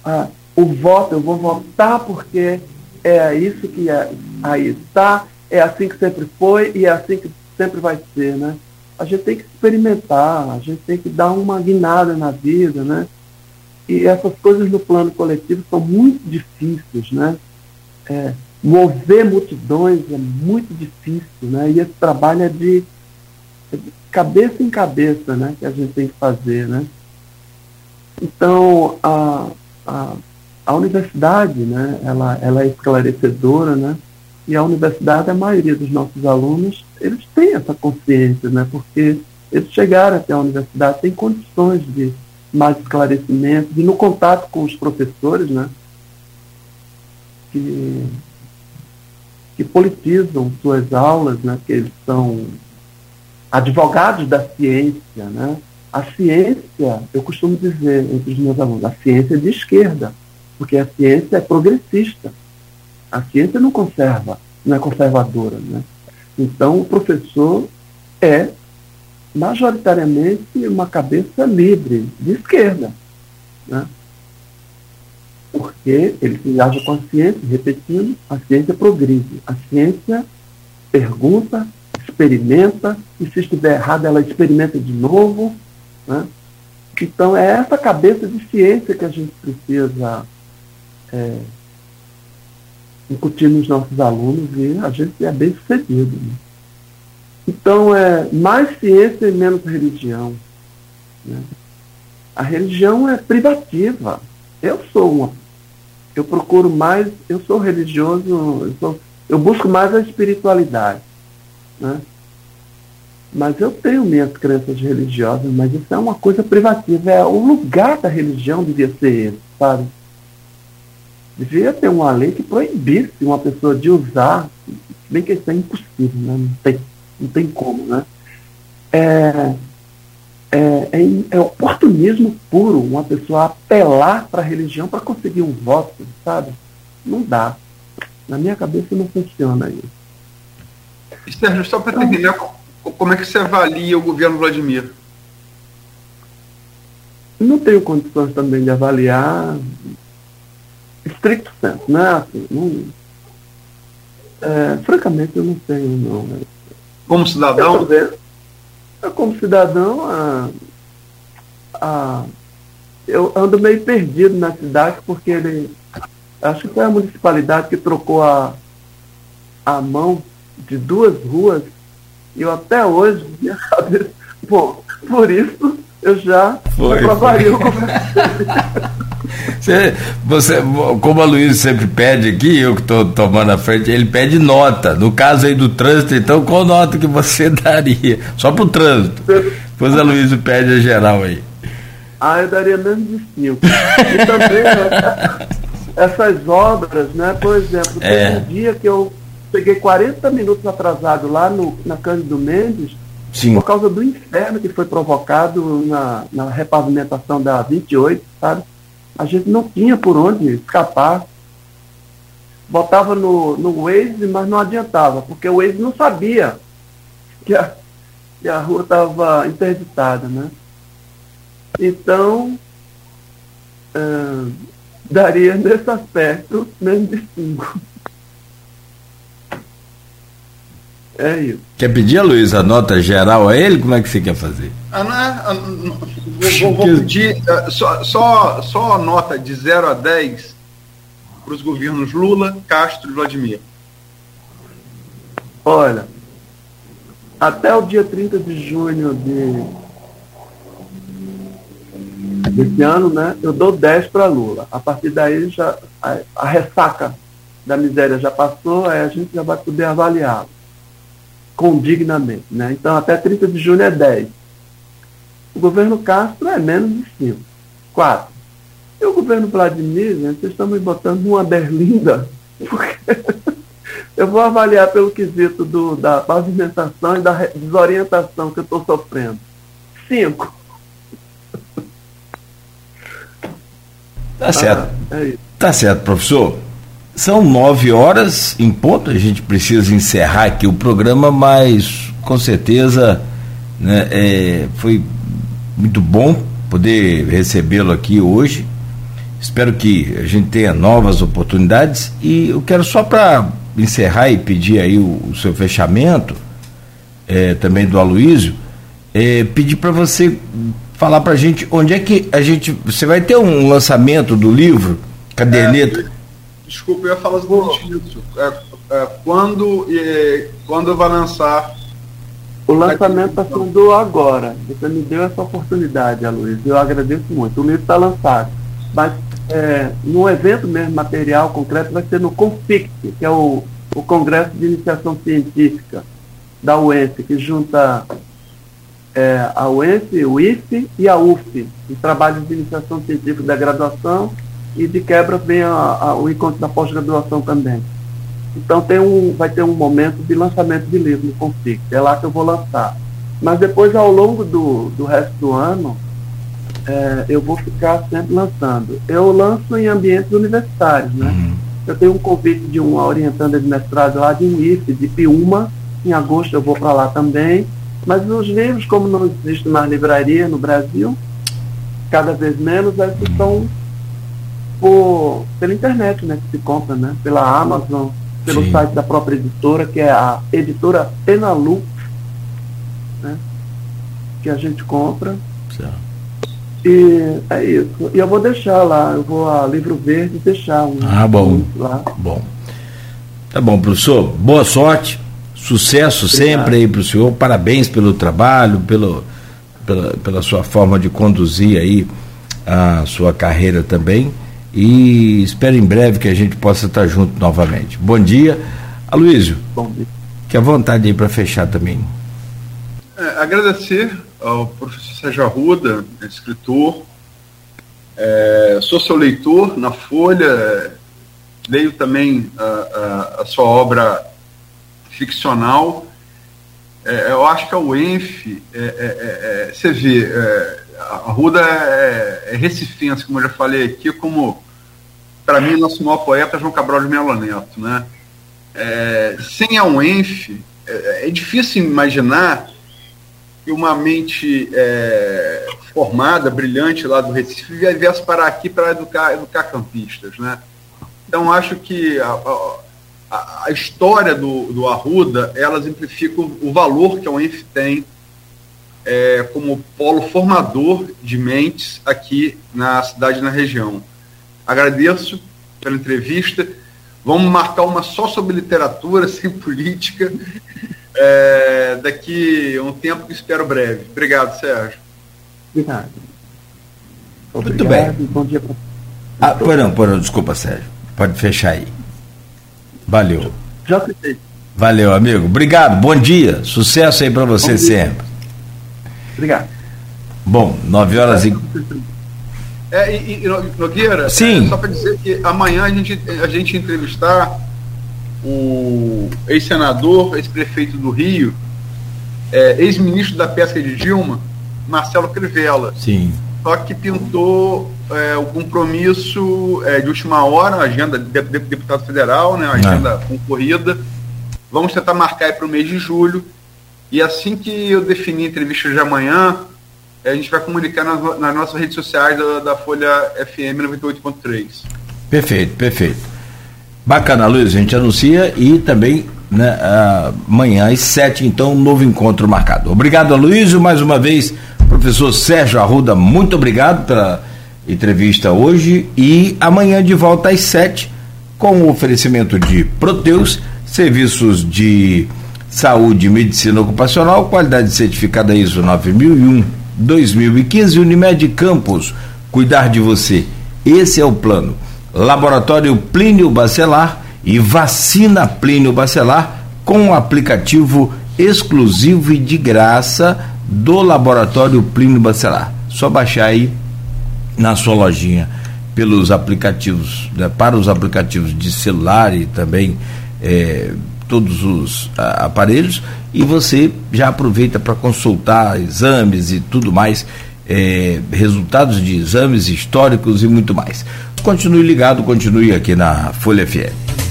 A, o voto, eu vou votar porque é isso que é, aí está, é assim que sempre foi e é assim que sempre vai ser, né? A gente tem que experimentar, a gente tem que dar uma guinada na vida, né? E essas coisas no plano coletivo são muito difíceis, né? É, mover multidões é muito difícil, né? E esse trabalho é de, é de cabeça em cabeça, né? Que a gente tem que fazer, né? Então, a, a, a universidade, né? Ela, ela é esclarecedora, né? E a universidade, a maioria dos nossos alunos, eles têm essa consciência, né? Porque eles chegaram até a universidade, têm condições de mais esclarecimento, e no contato com os professores, né? Que que politizam suas aulas, né, que eles são advogados da ciência. Né? A ciência, eu costumo dizer entre os meus alunos, a ciência é de esquerda, porque a ciência é progressista. A ciência não conserva, não é conservadora. Né? Então, o professor é majoritariamente uma cabeça livre, de esquerda. Né? porque ele se haja com a ciência, repetindo, a ciência progride. A ciência pergunta, experimenta, e se estiver errado, ela experimenta de novo. Né? Então, é essa cabeça de ciência que a gente precisa é, incutir nos nossos alunos e a gente é bem sucedido. Né? Então, é mais ciência e menos religião. Né? A religião é privativa. Eu sou uma. Eu procuro mais, eu sou religioso, eu, sou, eu busco mais a espiritualidade. Né? Mas eu tenho minhas crenças religiosas, mas isso é uma coisa privativa. É o lugar da religião devia ser esse, sabe? Devia ter uma lei que proibisse uma pessoa de usar, bem que isso é impossível, né? não, tem, não tem como, né? É, é, é, é, oportunismo puro uma pessoa apelar para a religião para conseguir um voto, sabe? Não dá. Na minha cabeça não funciona isso. E Sérgio, só para terminar, como é que você avalia o governo Vladimir? não tenho condições também de avaliar estricto senso, né? Assim, não, é, francamente, eu não tenho, não. Né? Como cidadão? Eu, como cidadão, a, a, eu ando meio perdido na cidade porque ele. Acho que foi a municipalidade que trocou a, a mão de duas ruas e eu até hoje, minha cabeça. Bom, por isso eu já foi, aprovaria o Você, você, como a Luiz sempre pede aqui, eu que estou tomando a frente, ele pede nota. No caso aí do trânsito, então, qual nota que você daria? Só para o trânsito. Depois a Luiz pede a geral aí. Ah, eu daria menos de 5. E também né, essas obras, né? Por exemplo, é. tem um dia que eu peguei 40 minutos atrasado lá no, na Cândido Mendes, Sim. por causa do inferno que foi provocado na, na repavimentação da 28, sabe? A gente não tinha por onde escapar. Botava no, no Waze, mas não adiantava, porque o Waze não sabia que a, que a rua estava interditada, né? Então, daria nesse aspecto menos de 5. É isso. Quer pedir a Luiz a nota geral a ele? Como é que você quer fazer? Ah, não é, ah, vou, vou, pedir uh, só, só, só a nota de 0 a 10 para os governos Lula, Castro e Vladimir. Olha, até o dia 30 de junho de desse ano, né, eu dou 10 para Lula. A partir daí já a, a ressaca da miséria já passou, aí a gente já vai poder avaliá-lo condignamente. Né? Então, até 30 de junho é 10. O governo Castro é menos de 5. 4. E o governo Vladimir, gente, vocês estão me botando uma berlinda, porque eu vou avaliar pelo quesito do, da pavimentação e da desorientação que eu estou sofrendo. 5. Tá certo. Ah, é tá certo, professor. São nove horas em ponto, a gente precisa encerrar aqui o programa, mas com certeza né, é, foi muito bom poder recebê-lo aqui hoje. Espero que a gente tenha novas oportunidades e eu quero só para encerrar e pedir aí o, o seu fechamento, é, também do Aloísio, é, pedir para você falar para a gente onde é que a gente. Você vai ter um lançamento do livro, Caderneta? Desculpa, eu ia falar exatamente isso. É, é, quando, é, quando vai lançar? O lançamento está sendo agora. Você me deu essa oportunidade, Aloysio. Eu agradeço muito. O livro está lançado. Mas é, no evento mesmo, material concreto, vai ser no CONFICT, que é o, o Congresso de Iniciação Científica da UENF, que junta é, a UENF, o IFE e a UF, os trabalhos de iniciação científica da graduação e de quebra vem a, a, o encontro da pós-graduação também. Então tem um, vai ter um momento de lançamento de livro no Config, é lá que eu vou lançar. Mas depois, ao longo do, do resto do ano, é, eu vou ficar sempre lançando. Eu lanço em ambientes universitários, né? Uhum. Eu tenho um convite de uma orientanda de mestrado lá de IFE, de Piuma, em agosto eu vou para lá também. Mas os livros, como não existe mais livraria no Brasil, cada vez menos, esses são por, pela internet, né, que se compra, né, pela Amazon, pelo Sim. site da própria editora, que é a editora Penalux, né, que a gente compra. Certo. E é isso. E eu vou deixar lá, eu vou a Livro Verde deixar um. Ah, bom. lá. Bom. Tá bom, professor. Boa sorte, sucesso Obrigado. sempre aí para o senhor. Parabéns pelo trabalho, pelo, pela, pela sua forma de conduzir aí a sua carreira também e espero em breve que a gente possa estar junto novamente. Bom dia. Aloysio, Bom dia. que à vontade aí para fechar também. É, agradecer ao professor Sérgio Arruda, escritor, é, sou seu leitor na Folha, leio também a, a, a sua obra ficcional. É, eu acho que a UENF, é, é, é, você vê, a Ruda é, é recifense, como eu já falei aqui, como para mim nosso maior poeta é João Cabral de Melo Neto, né? É, sem a UENF, é, é, difícil imaginar que uma mente é, formada, brilhante lá do Recife, viesse parar aqui para educar, educar campistas. Né? Então, acho que a, a, a história do, do Arruda, ela exemplifica o, o valor que a UENF tem é, como polo formador de mentes aqui na cidade e na região. Agradeço pela entrevista. Vamos marcar uma só sobre literatura, sem política, é, daqui a um tempo que espero breve. Obrigado, Sérgio. Obrigado. Muito bem. Bom dia para ah, porão, porão, desculpa, Sérgio. Pode fechar aí. Valeu. Já fechei. Valeu, amigo. Obrigado. Bom dia. Sucesso aí para você sempre. Obrigado. Bom, nove horas e. É, e, e Nogueira, Sim. É, só para dizer que amanhã a gente, a gente entrevistar o ex-senador, ex-prefeito do Rio, é, ex-ministro da Pesca de Dilma, Marcelo Crivella. Sim. Só que pintou é, o compromisso é, de última hora, agenda de, de, deputado federal, né, agenda é. concorrida. Vamos tentar marcar para o mês de julho. E assim que eu definir a entrevista de amanhã, a gente vai comunicar nas, nas nossas redes sociais da, da Folha FM 98.3. Perfeito, perfeito. Bacana, Luiz, a gente anuncia e também né, amanhã às sete, então, um novo encontro marcado. Obrigado, Luísio, mais uma vez, professor Sérgio Arruda, muito obrigado pela entrevista hoje e amanhã de volta às sete com o oferecimento de Proteus, serviços de saúde e medicina ocupacional, qualidade certificada ISO 9001 2015, Unimed Campos, cuidar de você. Esse é o plano. Laboratório Plínio Bacelar e vacina Plínio Bacelar com o aplicativo exclusivo e de graça do Laboratório Plínio Bacelar. Só baixar aí na sua lojinha pelos aplicativos, né, para os aplicativos de celular e também é, todos os a, aparelhos e você já aproveita para consultar exames e tudo mais, é, resultados de exames históricos e muito mais. Continue ligado, continue aqui na Folha FM.